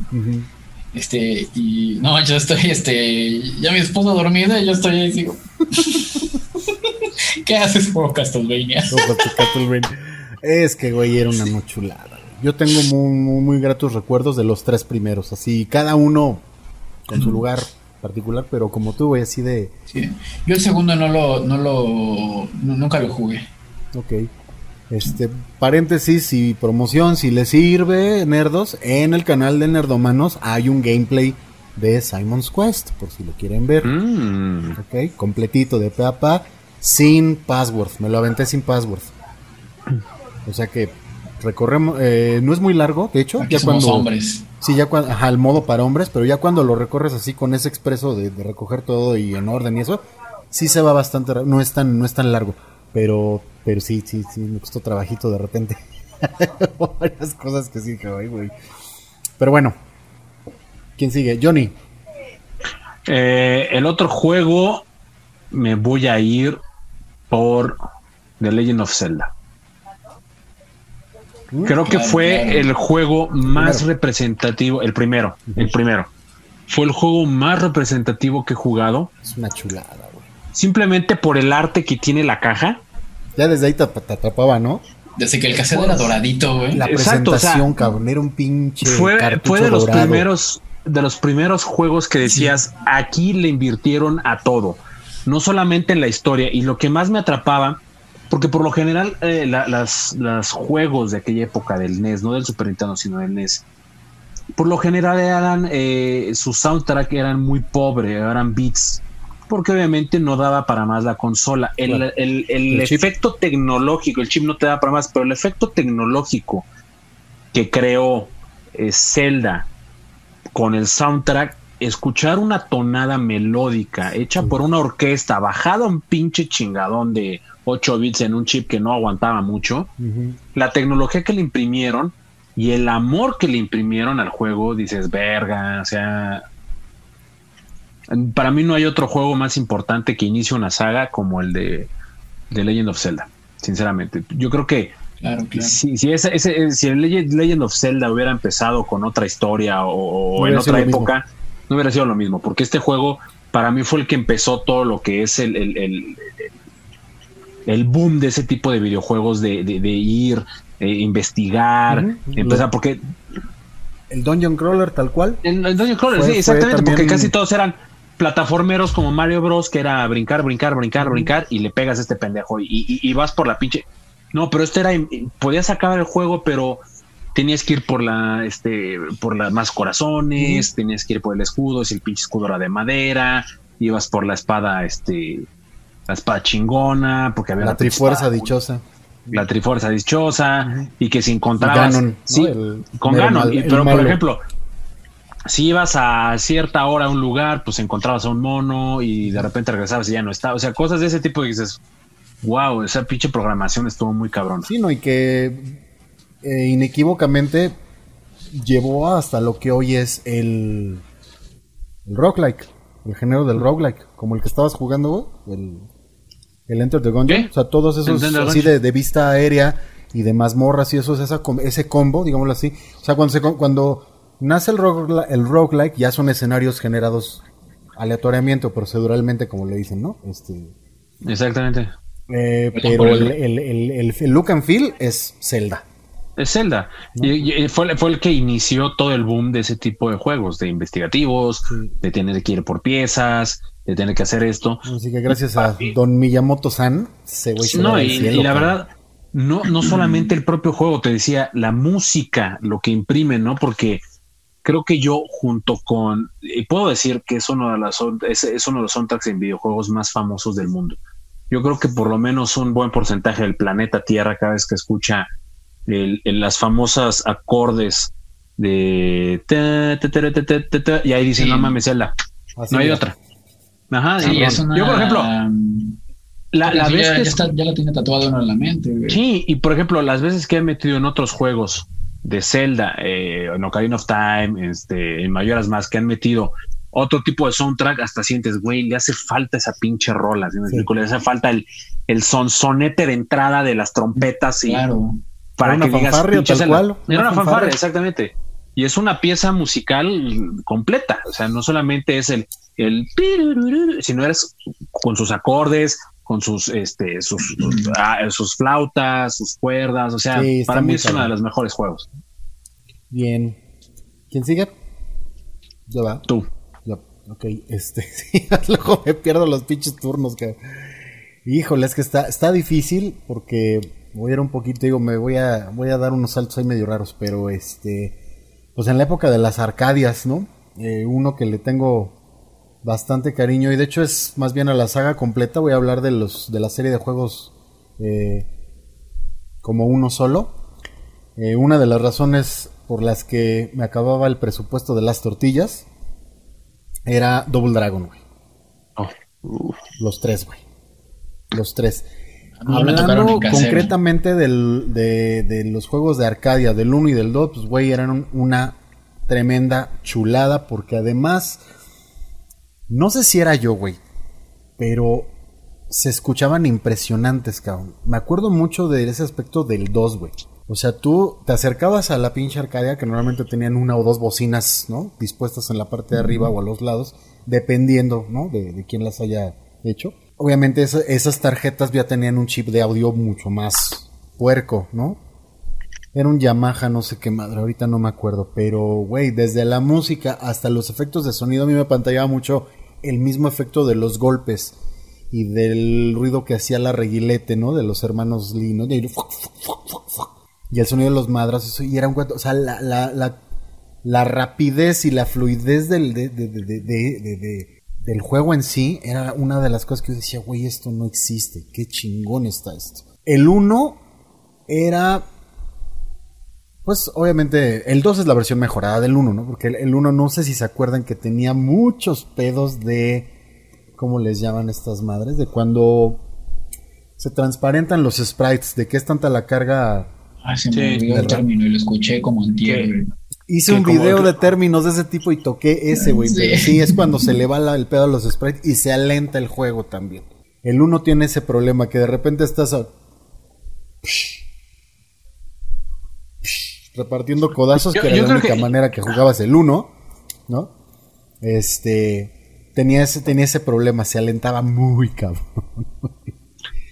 Este, y no, yo estoy, este, ya mi esposa dormida y yo estoy ahí sigo. *laughs* ¿Qué haces por Castlevania? Es que, güey, era una mochulada. Yo tengo muy, muy, gratos recuerdos de los tres primeros, así, cada uno con su lugar particular, pero como tú, güey, así de... Sí. Yo el segundo no lo, no lo, nunca lo jugué. Ok. Este, paréntesis y promoción, si les sirve, nerdos, en el canal de Nerdomanos hay un gameplay de Simon's Quest, por si lo quieren ver. Mm. Ok, completito de pa, sin password. Me lo aventé sin password. O sea que recorremos, eh, no es muy largo, de hecho, ya cuando hombres. Sí, ya cuando, ajá, el modo para hombres, pero ya cuando lo recorres así con ese expreso de, de, recoger todo y en orden y eso, sí se va bastante, no es tan, no es tan largo. Pero, pero sí, sí, sí, me costó trabajito de repente. *laughs* Varias cosas que sí, que güey. Pero bueno, ¿Quién sigue? Johnny. Eh, el otro juego me voy a ir por The Legend of Zelda. Creo que fue el juego más representativo, el primero, el primero. Fue el juego más representativo que he jugado. Es una chulada. Simplemente por el arte que tiene la caja. Ya desde ahí te, atrapaba, ¿no? Desde que el cassette era doradito, güey. La presentación, cabrón, era un pinche. Fue, fue de los primeros, de los primeros juegos que decías, aquí le invirtieron a todo. No solamente en la historia. Y lo que más me atrapaba porque por lo general, eh, las, los juegos de aquella época del NES, no del Super Nintendo, sino del NES, por lo general eran, eh, su soundtrack eran muy pobre, eran beats, porque obviamente no daba para más la consola. El, el, efecto tecnológico, el chip no te da para más, pero el efecto tecnológico que creó eh, Zelda con el soundtrack escuchar una tonada melódica hecha por una orquesta, bajada un pinche chingadón de 8 bits en un chip que no aguantaba mucho, la tecnología que le imprimieron y el amor que le imprimieron al juego, dices, verga, o sea, para mí no hay otro juego más importante que inicie una saga como el de, Legend of Zelda, sinceramente. Yo creo que Si, si, el Legend, of Zelda hubiera empezado con otra historia o, en otra época, no hubiera sido lo mismo, porque este juego para mí fue el que empezó todo lo que es el, el boom de ese tipo de videojuegos de, ir, eh, investigar, empezar, porque... El Dungeon Crawler tal cual. El, Dungeon Crawler, sí, exactamente, porque casi todos eran plataformeros como Mario Bros, que era brincar, brincar, brincar, brincar, y le pegas a este pendejo y, vas por la pinche... No, pero este era, podías acabar el juego, pero tenías que ir por la, este, por las más corazones, tenías que ir por el escudo, si el pinche escudo era de madera, ibas por la espada, este, la espada chingona, porque había la trifuerza dichosa. La trifuerza dichosa, y que si encontrabas. sí, con Ganon. pero, por ejemplo, si ibas a cierta hora a un lugar, pues encontrabas a un mono y de repente regresabas y ya no estaba. O sea, cosas de ese tipo que dices, wow, esa pinche programación estuvo muy cabrón. Sí, no, y que eh, inequívocamente llevó hasta lo que hoy es el, el roguelike, el género del roguelike, como el que estabas jugando, el el Enter the Gungeon. O sea, todos esos así de, vista aérea y de mazmorras y eso es esa, ese combo, digámoslo así. O sea, cuando, se, cuando nace el, el roguelike, ya son escenarios generados aleatoriamente o proceduralmente, como le dicen, ¿no? Este, Exactamente. Eh, pero el, el, el, look and feel es Zelda. Es Zelda. Y, fue, fue, el que inició todo el boom de ese tipo de juegos, de investigativos, de tener que ir por piezas, de tener que hacer esto. Así que gracias a Don Miyamoto-san, se No, y, la verdad, no, no solamente el propio juego, te decía, la música, lo que imprime, ¿no? Porque creo que yo junto con, y puedo decir que es uno de, las, es, uno de los soundtracks en videojuegos más famosos del mundo. Yo creo que por lo menos un buen porcentaje del planeta Tierra cada vez que escucha el, las famosas acordes de y ahí dice, no mames, no hay otra. Ajá, yo por ejemplo, la, vez que ya, la tiene tatuado en la mente. Sí, y por ejemplo, las veces que he metido en otros juegos de Zelda, eh, en Ocarina of Time, este, en Mayoras más, que han metido otro tipo de soundtrack, hasta sientes, güey, le hace falta esa pinche rola, le hace falta el, el sonsonete de entrada de las trompetas y para que digas, tal cual, Era una fanfarria, exactamente. Y es una pieza musical completa, o sea, no solamente es el el si no eres con sus acordes, con sus este sus, ah, sus flautas, sus cuerdas, o sea, para mí es uno de los mejores juegos. Bien. ¿Quién sigue? Ya va. Tú. Ok, este, *laughs* luego me pierdo los pinches turnos que Híjole, es que está está difícil porque voy a ir un poquito, digo, me voy a voy a dar unos saltos ahí medio raros, pero este pues en la época de las Arcadias, ¿no? Eh, uno que le tengo bastante cariño y de hecho es más bien a la saga completa. Voy a hablar de los de la serie de juegos eh, como uno solo. Eh, una de las razones por las que me acababa el presupuesto de las tortillas era Double Dragon, güey. Oh. Los tres, güey. Los tres. Hablando concretamente del, de, de, los juegos de Arcadia, del 1 y del 2, pues, güey, eran una tremenda chulada porque además, no sé si era yo, güey, pero se escuchaban impresionantes, cabrón. Me acuerdo mucho de ese aspecto del 2, güey. O sea, tú te acercabas a la pinche Arcadia, que normalmente tenían una o dos bocinas, ¿no? Dispuestas en la parte de arriba o a los lados, dependiendo, ¿no? De, de quién las haya hecho. Obviamente esas tarjetas ya tenían un chip de audio mucho más puerco, ¿no? Era un Yamaha, no sé qué madre, ahorita no me acuerdo, pero, güey, desde la música hasta los efectos de sonido, a mí me pantallaba mucho el mismo efecto de los golpes y del ruido que hacía la reguilete, ¿no? De los hermanos Lee, y el sonido de los madras, y era un cuento, o sea, la, la, la, rapidez y la fluidez del, de, de, de, del juego en sí era una de las cosas que yo decía, güey, esto no existe, qué chingón está esto. El 1 era, pues obviamente, el 2 es la versión mejorada del 1, ¿no? Porque el 1 no sé si se acuerdan que tenía muchos pedos de, ¿cómo les llaman estas madres? De cuando se transparentan los sprites, de que es tanta la carga Ah, se me olvidó el término y lo escuché como en tierra. Hice un video de términos de ese tipo y toqué ese, güey. Sí. sí, es cuando se le va el pedo a los sprites y se alenta el juego también. El uno tiene ese problema que de repente estás repartiendo codazos, que era la única manera que jugabas el uno, ¿no? Este tenía ese, tenía ese problema, se alentaba muy cabrón.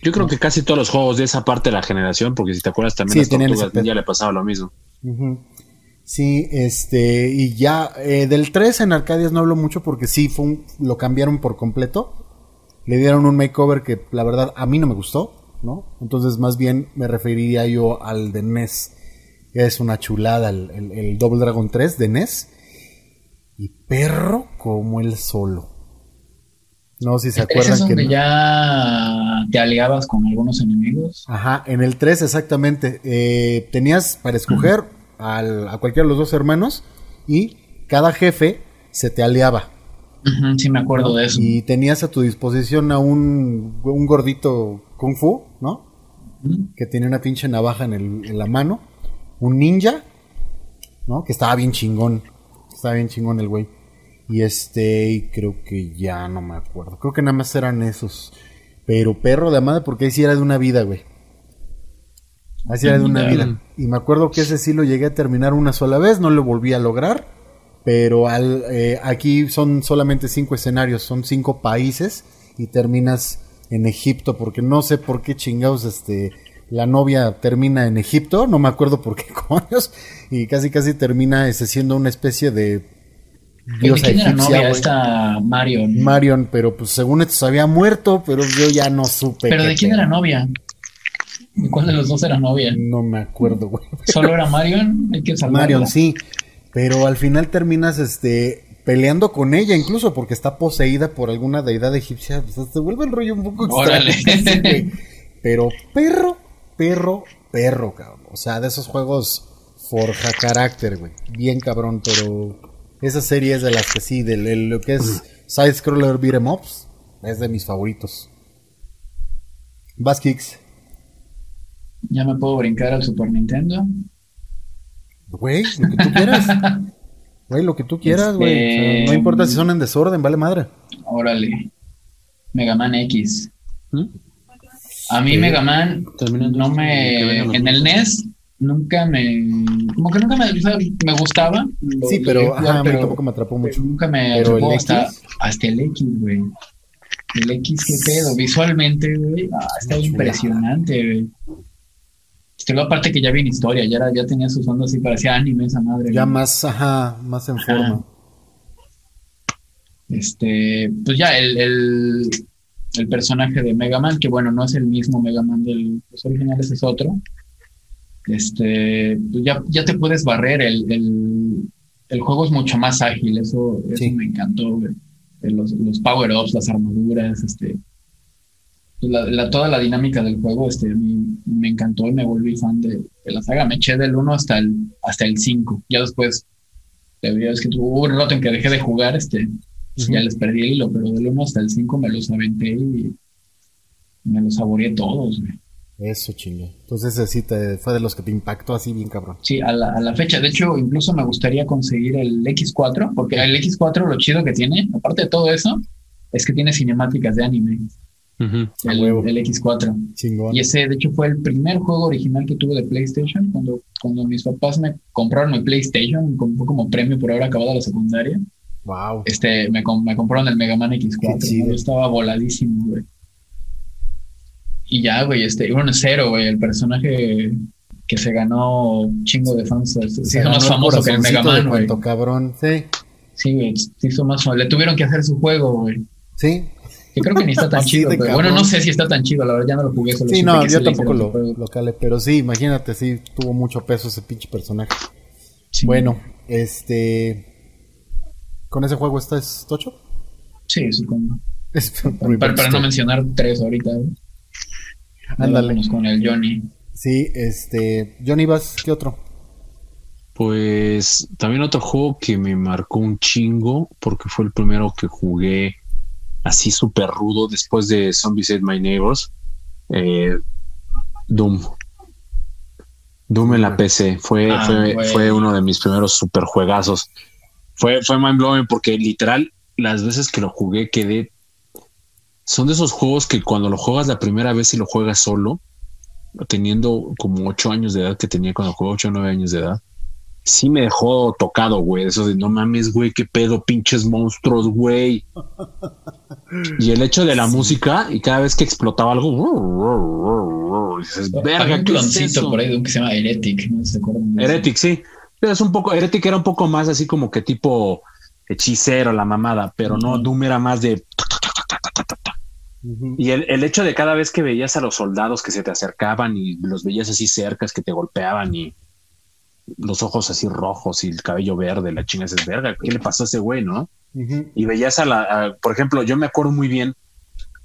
Yo creo que casi todos los juegos de esa parte de la generación, porque si te acuerdas también sí, las ya le pasaba lo mismo. Sí, este, y ya eh, del 3 en Arcadias no hablo mucho porque sí fue lo cambiaron por completo. Le dieron un makeover que la verdad a mí no me gustó, ¿no? Entonces más bien me referiría yo al de NES. Es una chulada el, el Double Dragon 3 de NES. Y perro como el solo. No, si se acuerdan. es donde ya te aliabas con algunos enemigos? Ajá, en el 3 exactamente. Eh, tenías para escoger a cualquiera de los dos hermanos y cada jefe se te aliaba. sí, me acuerdo de eso. Y tenías a tu disposición a un, un gordito kung fu, ¿no? Que tenía una pinche navaja en, el, en la mano. Un ninja, ¿no? Que estaba bien chingón. Estaba bien chingón el güey. Y este, y creo que ya no me acuerdo. Creo que nada más eran esos. Pero perro de amada, porque ahí sí era de una vida, güey. Ahí sí era de una vida. Y me acuerdo que ese sí lo llegué a terminar una sola vez, no lo volví a lograr. Pero al, eh, aquí son solamente cinco escenarios, son cinco países y terminas en Egipto, porque no sé por qué chingados este, la novia termina en Egipto, no me acuerdo por qué *laughs* coños, y casi casi termina ese, siendo una especie de diosa ¿Quién egipcia, era Esta Marion. Marion, pero pues según esto se había muerto, pero yo ya no supe. ¿Pero de quién era novia? ¿De cuál de los dos era novia? No me acuerdo, güey. *laughs* ¿Solo era Marion? Hay que Marion, sí. Pero al final terminas este peleando con ella incluso porque está poseída por alguna deidad egipcia. O se vuelve el rollo un poco Órale. *laughs* pero perro, perro, perro, cabrón. O sea, de esos juegos forja carácter, güey. Bien cabrón, pero esa serie es de las que sí, de, lo que es *clears throat* Side Scroller Beat'em Ups, es de mis favoritos. Bass Kicks. ¿Ya me puedo brincar al Super Nintendo? Güey, lo que tú quieras. *laughs* Güey, lo que tú quieras, güey. no este, importa si son en desorden, vale madre. Órale. Mega Man X. ¿Mm? A mí Mega Man no me... En el NES nunca me como que nunca me, me gustaba. Sí pero, ajá, pero tampoco me atrapó mucho. nunca me atrapó hasta, hasta el X güey. El X qué pedo visualmente güey ah, está impresionante güey. Este, aparte que ya vi en historia ya era, ya tenía sus ondas así parecía anime esa madre ya más ajá más en forma. Este pues ya el, el, el personaje de Mega Man que bueno no es el mismo Mega Man del los originales es otro. Este, pues ya, ya te puedes barrer, el, el, juego es mucho más ágil, eso, eso me encantó, los, los power-ups, las armaduras, este, pues la, toda la dinámica del juego, este, mí me encantó y me volví fan de, la saga, me eché del 1 hasta el, hasta el 5, ya después, es que hubo un rato en que dejé de jugar, este, pues ya les perdí el hilo, pero del 1 hasta el 5 me los aventé y me los saboreé todos, Eso chingo. Entonces ese sí te, fue de los que te impactó así bien cabrón. Sí, a la, a la fecha. De hecho, incluso me gustaría conseguir el X4, porque el X4 lo chido que tiene, aparte de todo eso, es que tiene cinemáticas de anime. El, huevo. el X4. Chingón. Y ese, de hecho, fue el primer juego original que tuve de PlayStation. Cuando, cuando mis papás me compraron mi PlayStation, como, fue como premio por haber acabado la secundaria, Wow. este, me, com- me compraron el Mega Man Qué X4. chido. Yo estaba voladísimo, güey. Y ya, güey, este, bueno, Cero, güey, el personaje que se ganó un chingo de fans. Se, se Se hizo más famoso que el Mega Man, güey. cabrón. Sí. Sí, güey, se hizo más famoso. Le tuvieron que hacer su juego, güey. Sí. Que creo que ni está *laughs* tan chido, pero bueno, no sé si está tan chido, la verdad ya no lo jugué. Solo Sí, no, yo tampoco lo, lo calé, pero sí, imagínate, sí, tuvo mucho peso ese pinche personaje. Sí. Bueno, este. ¿Con ese juego estás tocho? Sí, Es para, para no mencionar tres ahorita. güey. Ándale. Con el Johnny. Sí, este. Johnny Vas, ¿qué otro? Pues también otro juego que me marcó un chingo porque fue el primero que jugué así súper rudo después de Zombies Ate My Neighbors. eh, Doom. Doom en la PC fue, Ah, fue, güey. fue uno de mis primeros super juegazos. Fue, fue mind blowing porque literal las veces que lo jugué quedé. Son de esos juegos que cuando lo juegas la primera vez y lo juegas solo, teniendo como ocho años de edad que tenía cuando jugué ocho o nueve años de edad, sí me dejó tocado, güey. Eso de no mames, güey, qué pedo, pinches monstruos, güey. *laughs* Y el hecho de la música y cada vez que explotaba algo, dices, verga, un ¿qué es cloncito eso?" por ahí de un que se llama Heretic. No sé. Heretic, sí. Pero es un poco, Heretic era un poco más así como que tipo hechicero, la mamada, pero no. Doom era más de. Y el, el hecho de cada vez que veías a los soldados que se te acercaban y los veías así cercas, que te golpeaban y los ojos así rojos y el cabello verde, la chinga es verga, ¿qué le pasó a ese güey, no? Y veías a la, a- por ejemplo, yo me acuerdo muy bien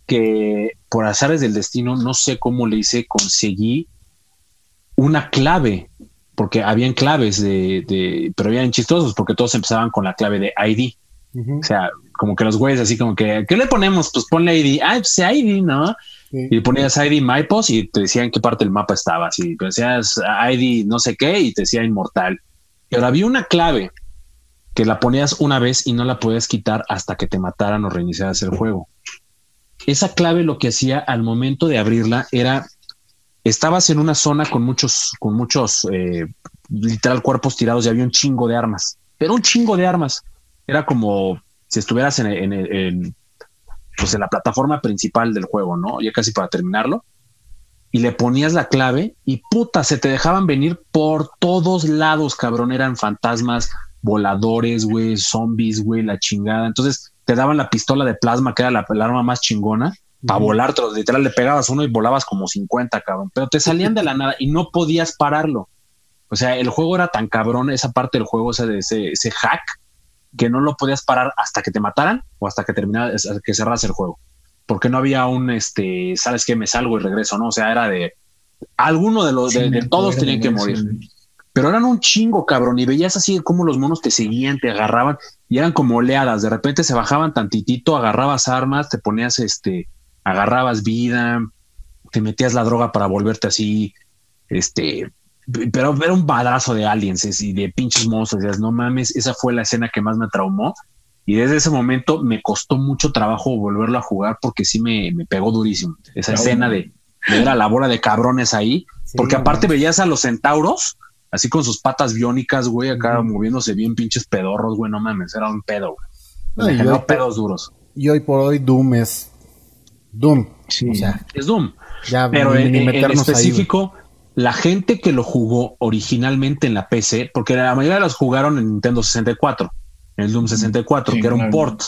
que por azares del destino, no sé cómo le hice, conseguí una clave, porque habían claves de, de pero habían chistosos, porque todos empezaban con la clave de ID. O sea, como que los güeyes así como que, ¿qué le ponemos? Pues ponle ID. Ah, pues ID, ¿no? Sí. Y ponías ID Mypos y te decían en qué parte del mapa estabas. Y decías ID no sé qué y te decía inmortal. Pero había una clave que la ponías una vez y no la podías quitar hasta que te mataran o reiniciaras el juego. Esa clave lo que hacía al momento de abrirla era estabas en una zona con muchos, con muchos eh, literal cuerpos tirados y había un chingo de armas, pero un chingo de armas. Era como si estuvieras en, en- en- pues en la plataforma principal del juego, ¿no? Ya casi para terminarlo. Y le ponías la clave y puta, se te dejaban venir por todos lados, cabrón. Eran fantasmas, voladores, güey, zombies, güey, la chingada. Entonces te daban la pistola de plasma, que era la, la arma más chingona, para Ujú. volar. te- Literal, le pegabas uno y volabas como 50, cabrón. Pero te salían de la nada y no podías pararlo. O sea, el juego era tan cabrón, esa parte del juego, ese, ese, ese hack, que no lo podías parar hasta que te mataran o hasta que terminara, hasta que cerras el juego. Porque no había un, este, sabes que me salgo y regreso, ¿no? O sea, era de alguno de los, de, Sí, de todos tenían que de morir. Pero eran un chingo, cabrón, y veías así como los monos te seguían, te agarraban y eran como oleadas. De repente se bajaban tantitito, agarrabas armas, te ponías, este, agarrabas vida, te metías la droga para volverte así, este, pero era un madrazo de aliens y de pinches monstruos. Decías, no mames, esa fue la escena que más me traumó. Y desde ese momento me costó mucho trabajo volverlo a jugar porque sí me, me pegó durísimo. Esa Trauma. escena de, de ver a la bola de cabrones ahí, Sí, porque aparte veías a los centauros, así con sus patas biónicas, güey, acá moviéndose bien pinches pedorros, güey, no mames, era un pedo, güey. No, pedos duros. Y hoy por hoy Doom es Doom. Sí. O sea, Es Doom. ya Pero ni, en, ni en- en meternos ahí, específico, la gente que lo jugó originalmente en la PC, porque la mayoría de los jugaron en Nintendo 64, en el Doom 64, Sí, que era un claro. port.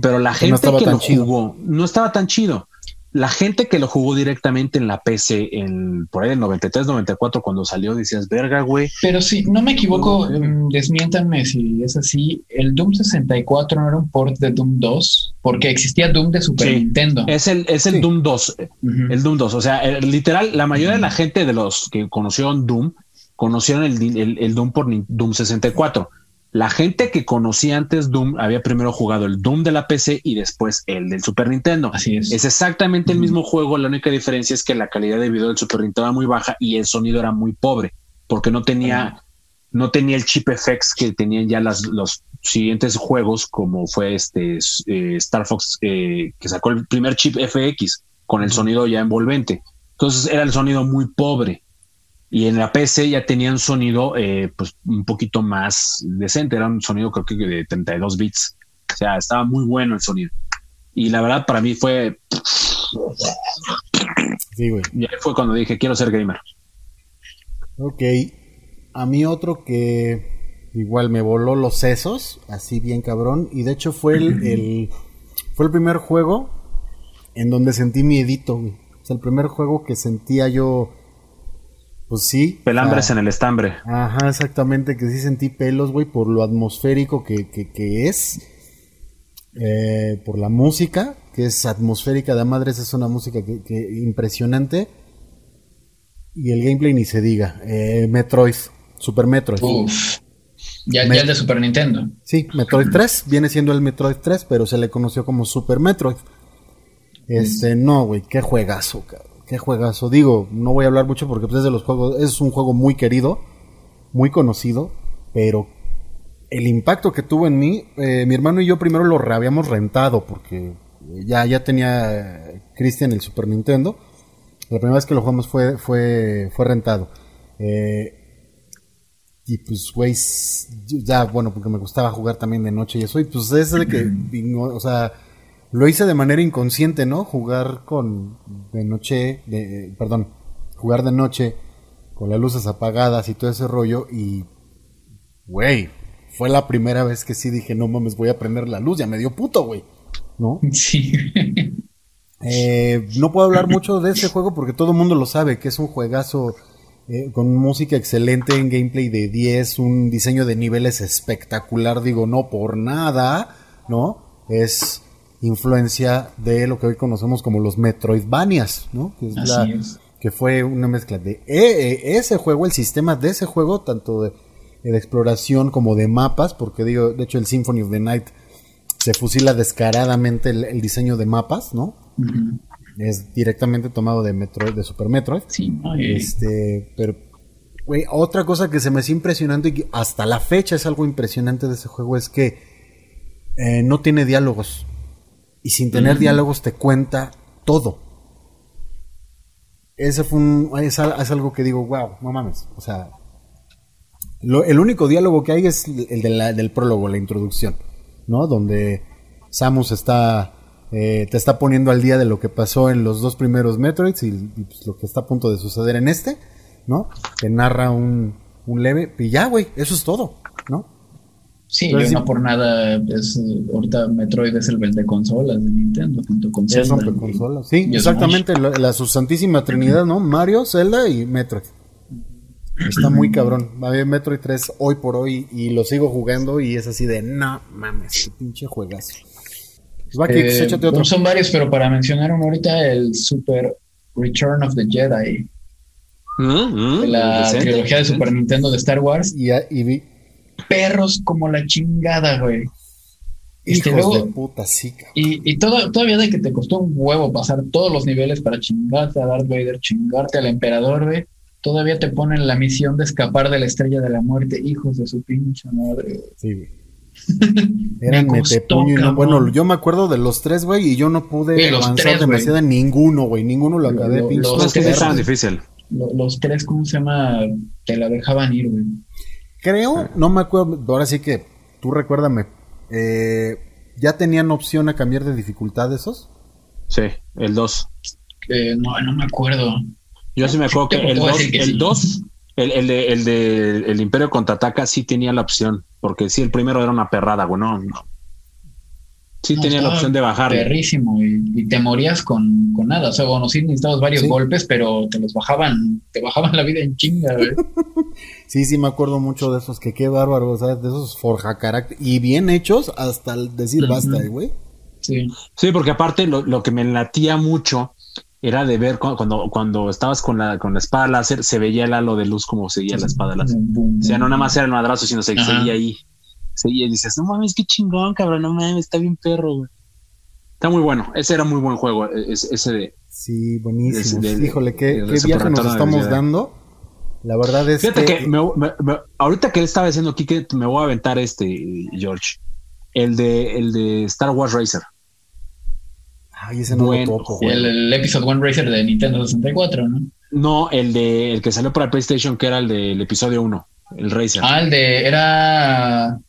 Pero la Que no gente que lo chido. jugó no estaba tan chido. La gente que lo jugó directamente en la PC, en, por ahí del 93, 94, cuando salió, decías, verga, güey. Pero si no me equivoco, mm, desmiéntanme si es así, el Doom 64 no era un port de Doom 2, porque existía Doom de Super Sí. Nintendo. Es el, es el Sí. Doom 2. Ujú. El Doom 2. O sea, el- literal, la mayoría de la gente de los que conocieron Doom, conocieron el, el- el Doom por Doom 64. La gente que conocía antes Doom había primero jugado el Doom de la PC y después el del Super Nintendo. Así es. Es exactamente el mismo juego, la única diferencia es que la calidad de video del Super Nintendo era muy baja y el sonido era muy pobre, porque no tenía, no tenía el chip effects que tenían ya las, los siguientes juegos, como fue este eh, Star Fox, eh, que sacó el primer chip FX con el sonido ya envolvente. Entonces era el sonido muy pobre. Y en la PC ya tenía un sonido eh, pues un poquito más decente, era un sonido creo que de 32 bits. O sea, estaba muy bueno el sonido. Y la verdad para mí fue... Sí, güey. Y ahí fue cuando dije, quiero ser gamer. Ok. A mí otro que igual me voló los sesos, así bien cabrón. Y de hecho fue el, *clears throat* el- fue el primer juego en donde sentí miedito, güey. O sea, el primer juego que sentía yo, pues sí. Pelambres o sea, en el estambre. Ajá, exactamente, que sí sentí pelos, güey, por lo atmosférico que, que, que es. Eh, por la música, que es atmosférica de madres, es una música que, que impresionante. Y el gameplay ni se diga. Eh, Metroid, Super Metroid. Uf. Ya, el de Super Nintendo. Sí, Metroid 3, viene siendo el Metroid 3, pero se le conoció como Super Metroid. Este, no, güey, qué juegazo, cabrón. Qué juegazo. Digo, no voy a hablar mucho porque pues, es de los juegos, es un juego muy querido, muy conocido, pero el impacto que tuvo en mí, eh, mi hermano y yo primero lo habíamos rentado porque ya, ya tenía eh, Christian el Super Nintendo. La primera vez que lo jugamos fue, fue, fue rentado. Eh, y pues, güey, ya, bueno, porque me gustaba jugar también de noche y eso. Y pues es de que, *clears throat* vino, o sea, lo hice de manera inconsciente, ¿no? Jugar con, de noche, de, perdón, jugar de noche con las luces apagadas y todo ese rollo. Y, güey, fue la primera vez que sí dije, no mames, voy a prender la luz, ya me dio puto, güey. ¿No? *laughs* Sí. Eh, no puedo hablar mucho de ese juego porque todo el mundo lo sabe, que es un juegazo eh, con música excelente, en gameplay de 10, un diseño de niveles espectacular, digo, no por nada, ¿no? Es influencia de lo que hoy conocemos como los Metroidvanias, ¿no? Que, es Así la- es. que fue una mezcla de eh, eh, ese juego, el sistema de ese juego, tanto de, de exploración como de mapas, porque digo, de hecho el Symphony of the Night se fusila descaradamente el, el diseño de mapas, ¿no? Es directamente tomado de Metroid, de Super Metroid. Sí, Este, pero, güey, otra cosa que se me hace impresionante y que hasta la fecha es algo impresionante de ese juego es que eh, no tiene diálogos. Y sin tener diálogos te cuenta todo. Ese fue un, es, es algo que digo, wow, no mames. O sea, lo- el único diálogo que hay es el de la- del prólogo, la introducción, ¿no? Donde Samus está, eh, te está poniendo al día de lo que pasó en los dos primeros Metroids y, y, pues, lo que está a punto de suceder en este, ¿no? Te narra un, un leve, y ya, güey, eso es todo, ¿no? Sí, yo sí- no por nada, es, eh, ahorita Metroid es el vende consolas de Nintendo junto con Es Zelda. rompeconsolas. Sí, y exactamente, la, la sustantísima trinidad, ¿no? Mario, Zelda y Metroid. Está muy cabrón. Va a haber Metroid 3 hoy por hoy y lo sigo jugando y es así de, no mames, qué pinche juegazo. Pues va, Kix, Eh, échate otro. bueno, son varios, pero para mencionar uno ahorita, el Super Return of the Jedi, Mm, mm, de la trilogía de. Super Nintendo de Star Wars. Y vi, Perros como la chingada, güey. Este, hijos luego- de puta, sí, cabrón. Y, y todo, todavía de que te costó un huevo pasar todos los niveles para chingarte a Darth Vader, chingarte al emperador, güey. Todavía te ponen la misión de escapar de la estrella de la muerte, hijos de su pinche madre. Sí, güey. *laughs* Eran Me costó, metepuño y no. Bueno, yo me acuerdo de los tres, güey, y yo no pude Sí, los avanzar tres, demasiado en ninguno, güey. Ninguno lo acabé, lo- los No, es que sí difícil. Lo- los tres, ¿cómo se llama? Te la dejaban ir, güey. Creo, no me acuerdo, ahora sí que tú recuérdame, eh, ¿ya tenían opción a cambiar de dificultad esos? Sí, el 2. Eh, no, no me acuerdo. Yo sí me acuerdo que el puedo 2, decir que el sí. 2, el, el de, el de el Imperio contraataca sí tenía la opción, porque sí, el primero era una perrada, güey, no, no. Sí No, tenía la opción de bajarle. Perrísimo, y, y te morías con, con nada. O sea, bueno, sí necesitabas varios Sí. golpes, pero te los bajaban, te bajaban la vida en chinga, güey. *laughs* Sí, sí, me acuerdo mucho de esos, que qué bárbaro, o sea, de esos forja carácter, y bien hechos hasta el decir basta, eh, güey. Sí. Sí, porque aparte lo, lo que me latía mucho era de ver cu- cuando, cuando estabas con la, con la espada láser, se veía el halo de luz como seguía la espada láser. Boom, boom, O sea, no nada más era el madrazo, sino se Ajá. seguía ahí. Sí, y dices, no mames, qué chingón, cabrón, no mames, está bien perro, güey. Está muy bueno. Ese era muy buen juego, e-, ese de. Sí, buenísimo. Híjole, qué, qué viaje nos estamos dando. La verdad es Fíjate que, ahorita que él estaba diciendo aquí que me voy a aventar este, George. El de, el de Star Wars Racer. Ay, ese no lo toco, el, el, Episode One Racer de Nintendo 64, ¿no? No, el de el que salió para PlayStation, que era el del episodio 1, el Racer. Ah, el de era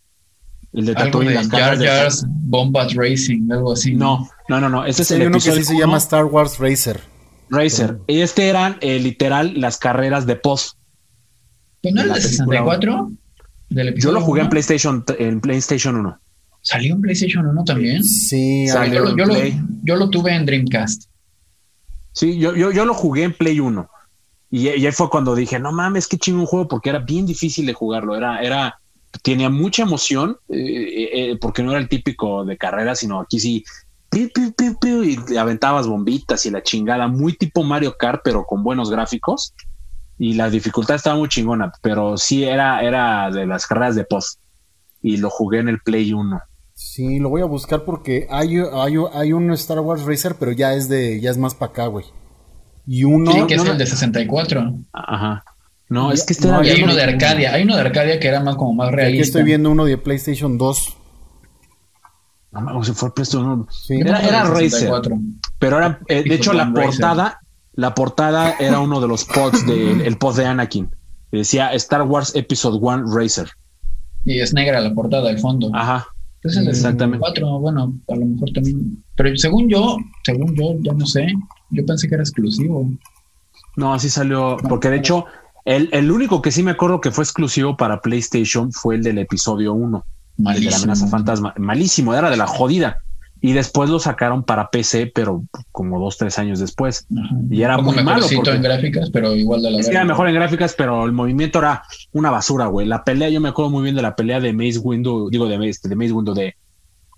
el de Tatooine, las Jar Jar's Bombat Racing, algo así. No, no, no, no. Este es el uno que sí se llama Star Wars Racer. Racer. Y este eran eh, literal las carreras de post. ¿Pero no era el de 64? Yo lo jugué en PlayStation, en PlayStation 1. ¿Salió en PlayStation 1 también? Sí, Salió yo, lo, yo, lo, tuve en Dreamcast. Sí, yo, yo, yo lo jugué en Play 1. Y, ahí fue cuando dije, no mames, qué chingo un juego, porque era bien difícil de jugarlo. Era, era, tenía mucha emoción, eh, eh, eh, porque no era el típico de carrera, sino aquí sí, y aventabas bombitas y la chingada, muy tipo Mario Kart, pero con buenos gráficos. Y la dificultad estaba muy chingona, pero sí era, era de las carreras de post. Y lo jugué en el Play 1. Sí, lo voy a buscar porque hay, hay, hay un Star Wars Racer, pero ya es de, ya es más para acá, güey. Y uno. Sí, que es el de 64. Ajá. No, es que este era. hay uno de Arcadia. Hay uno de Arcadia que era más como más realista. Aquí estoy viendo uno de PlayStation 2. No, se fue PlayStation Era, era Racer. Pero era, eh, de hecho, la portada, la portada era uno de los pods del *laughs* el pod de Anakin. Decía Star Wars Episode 1 Racer. Y es negra la portada, el fondo. Ajá. Entonces el Exactamente. 4, bueno, a lo mejor también. Pero según yo, según yo, ya no sé. Yo pensé que era exclusivo. No, así salió. Porque de hecho, el, el, único que sí me acuerdo que fue exclusivo para PlayStation fue el del episodio 1. El de la amenaza fantasma. Malísimo, era de la jodida. Y después lo sacaron para PC, pero como dos, tres años después. Y era muy malo. Porque en gráficas, pero igual de la Era mejor en gráficas, pero el movimiento era una basura, güey. La pelea, yo me acuerdo muy bien de la pelea de Maze Window, digo de, este, de Maze Window, de,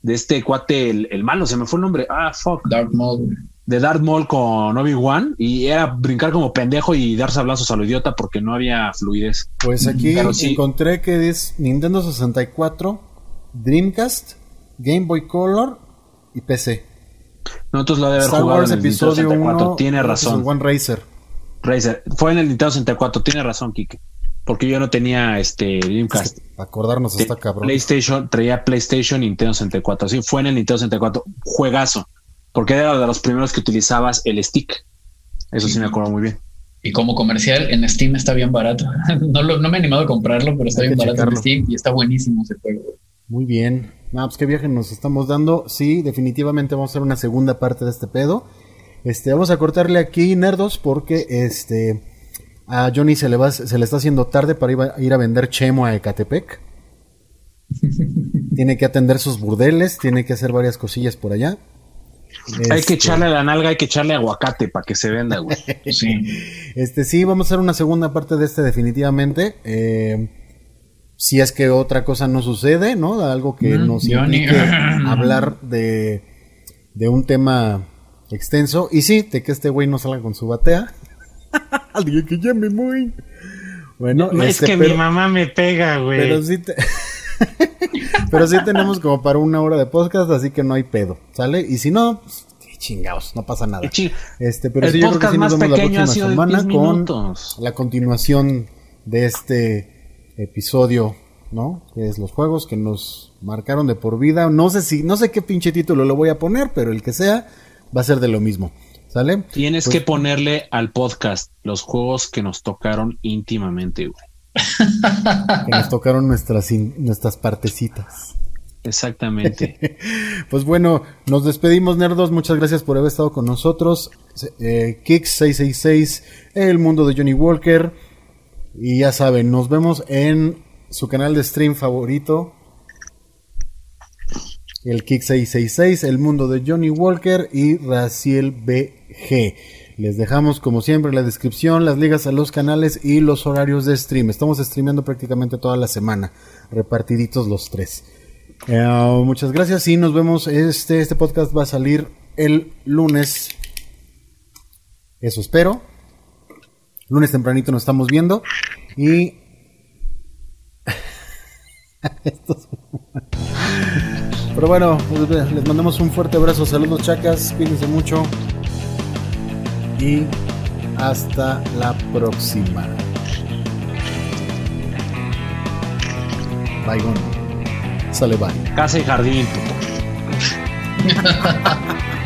de este cuate, el, el, malo, se me fue el nombre. Ah, fuck. Dark Maul de Darth Maul con Obi-Wan y era brincar como pendejo y dar sablazos a lo idiota porque no había fluidez. Pues aquí encontré que es Nintendo 64, Dreamcast, Game Boy Color y PC. Nosotros lo de haber Star jugado Wars en el Episodio 64. tiene razón. One Racer. Racer. Fue en el Nintendo 64. Tiene razón, Kike. Porque yo no tenía este Dreamcast. acordarnos está cabrón. PlayStation, traía PlayStation Nintendo 64. Sí, fue en el Nintendo 64. Juegazo porque era de los primeros que utilizabas el stick. Eso sí, me acuerdo muy bien. Y como comercial, en Steam está bien barato. *laughs* no, me he animado a comprarlo, pero está bien barato en Steam y está buenísimo ese juego. Muy bien. No, pues qué viaje nos estamos dando. Sí, definitivamente vamos a hacer una segunda parte de este pedo. Este, vamos a cortarle aquí, nerdos, porque este a Johnny se le va, se le está haciendo tarde para ir a, ir a vender chemo a Ecatepec. *laughs* tiene que atender sus burdeles, tiene que hacer varias cosillas por allá. Hay que este, echarle a la nalga, hay que echarle aguacate para que se venda, güey. *laughs* sí. Este, sí, vamos a hacer una segunda parte de este definitivamente. Eh, si es que otra cosa no sucede, ¿no? Algo que mm, nos implique *laughs* hablar de, de un tema extenso. Y sí, de que este güey no salga con su batea. *laughs* Alguien que llame muy. Bueno, es este, que mi mamá me pega, güey. Pero sí te... *laughs* Pero sí tenemos como para una hora de podcast, así que no hay pedo, ¿sale? Y si no, pues, chingados, no pasa nada. Este, pero sí, yo creo que sí nos vemos la próxima semana con la continuación de este episodio, ¿no? Que es los juegos que nos marcaron de por vida. No sé si, no sé qué pinche título le voy a poner, pero el que sea va a ser de lo mismo. ¿Sale? Tienes pues que ponerle al podcast los juegos que nos tocaron íntimamente, güey que nos tocaron nuestras, nuestras partecitas. Exactamente. *laughs* pues bueno, nos despedimos, nerdos. Muchas gracias por haber estado con nosotros. Eh, Kix666, El Mundo de Johnny Walker. Y ya saben, nos vemos en su canal de stream favorito. El Kix666, El Mundo de Johnny Walker y Raciel BG. Les dejamos como siempre la descripción, las ligas a los canales y los horarios de stream. Estamos streameando prácticamente toda la semana, repartiditos los tres. Eh, muchas gracias y nos vemos. Este, este podcast va a salir el lunes. Eso espero. Lunes tempranito nos estamos viendo. Y *laughs* Pero bueno, les mandamos un fuerte abrazo. Saludos, chacas. Cuídense mucho. Y hasta la próxima. Bye, Sale bye. Casa y jardín, *laughs*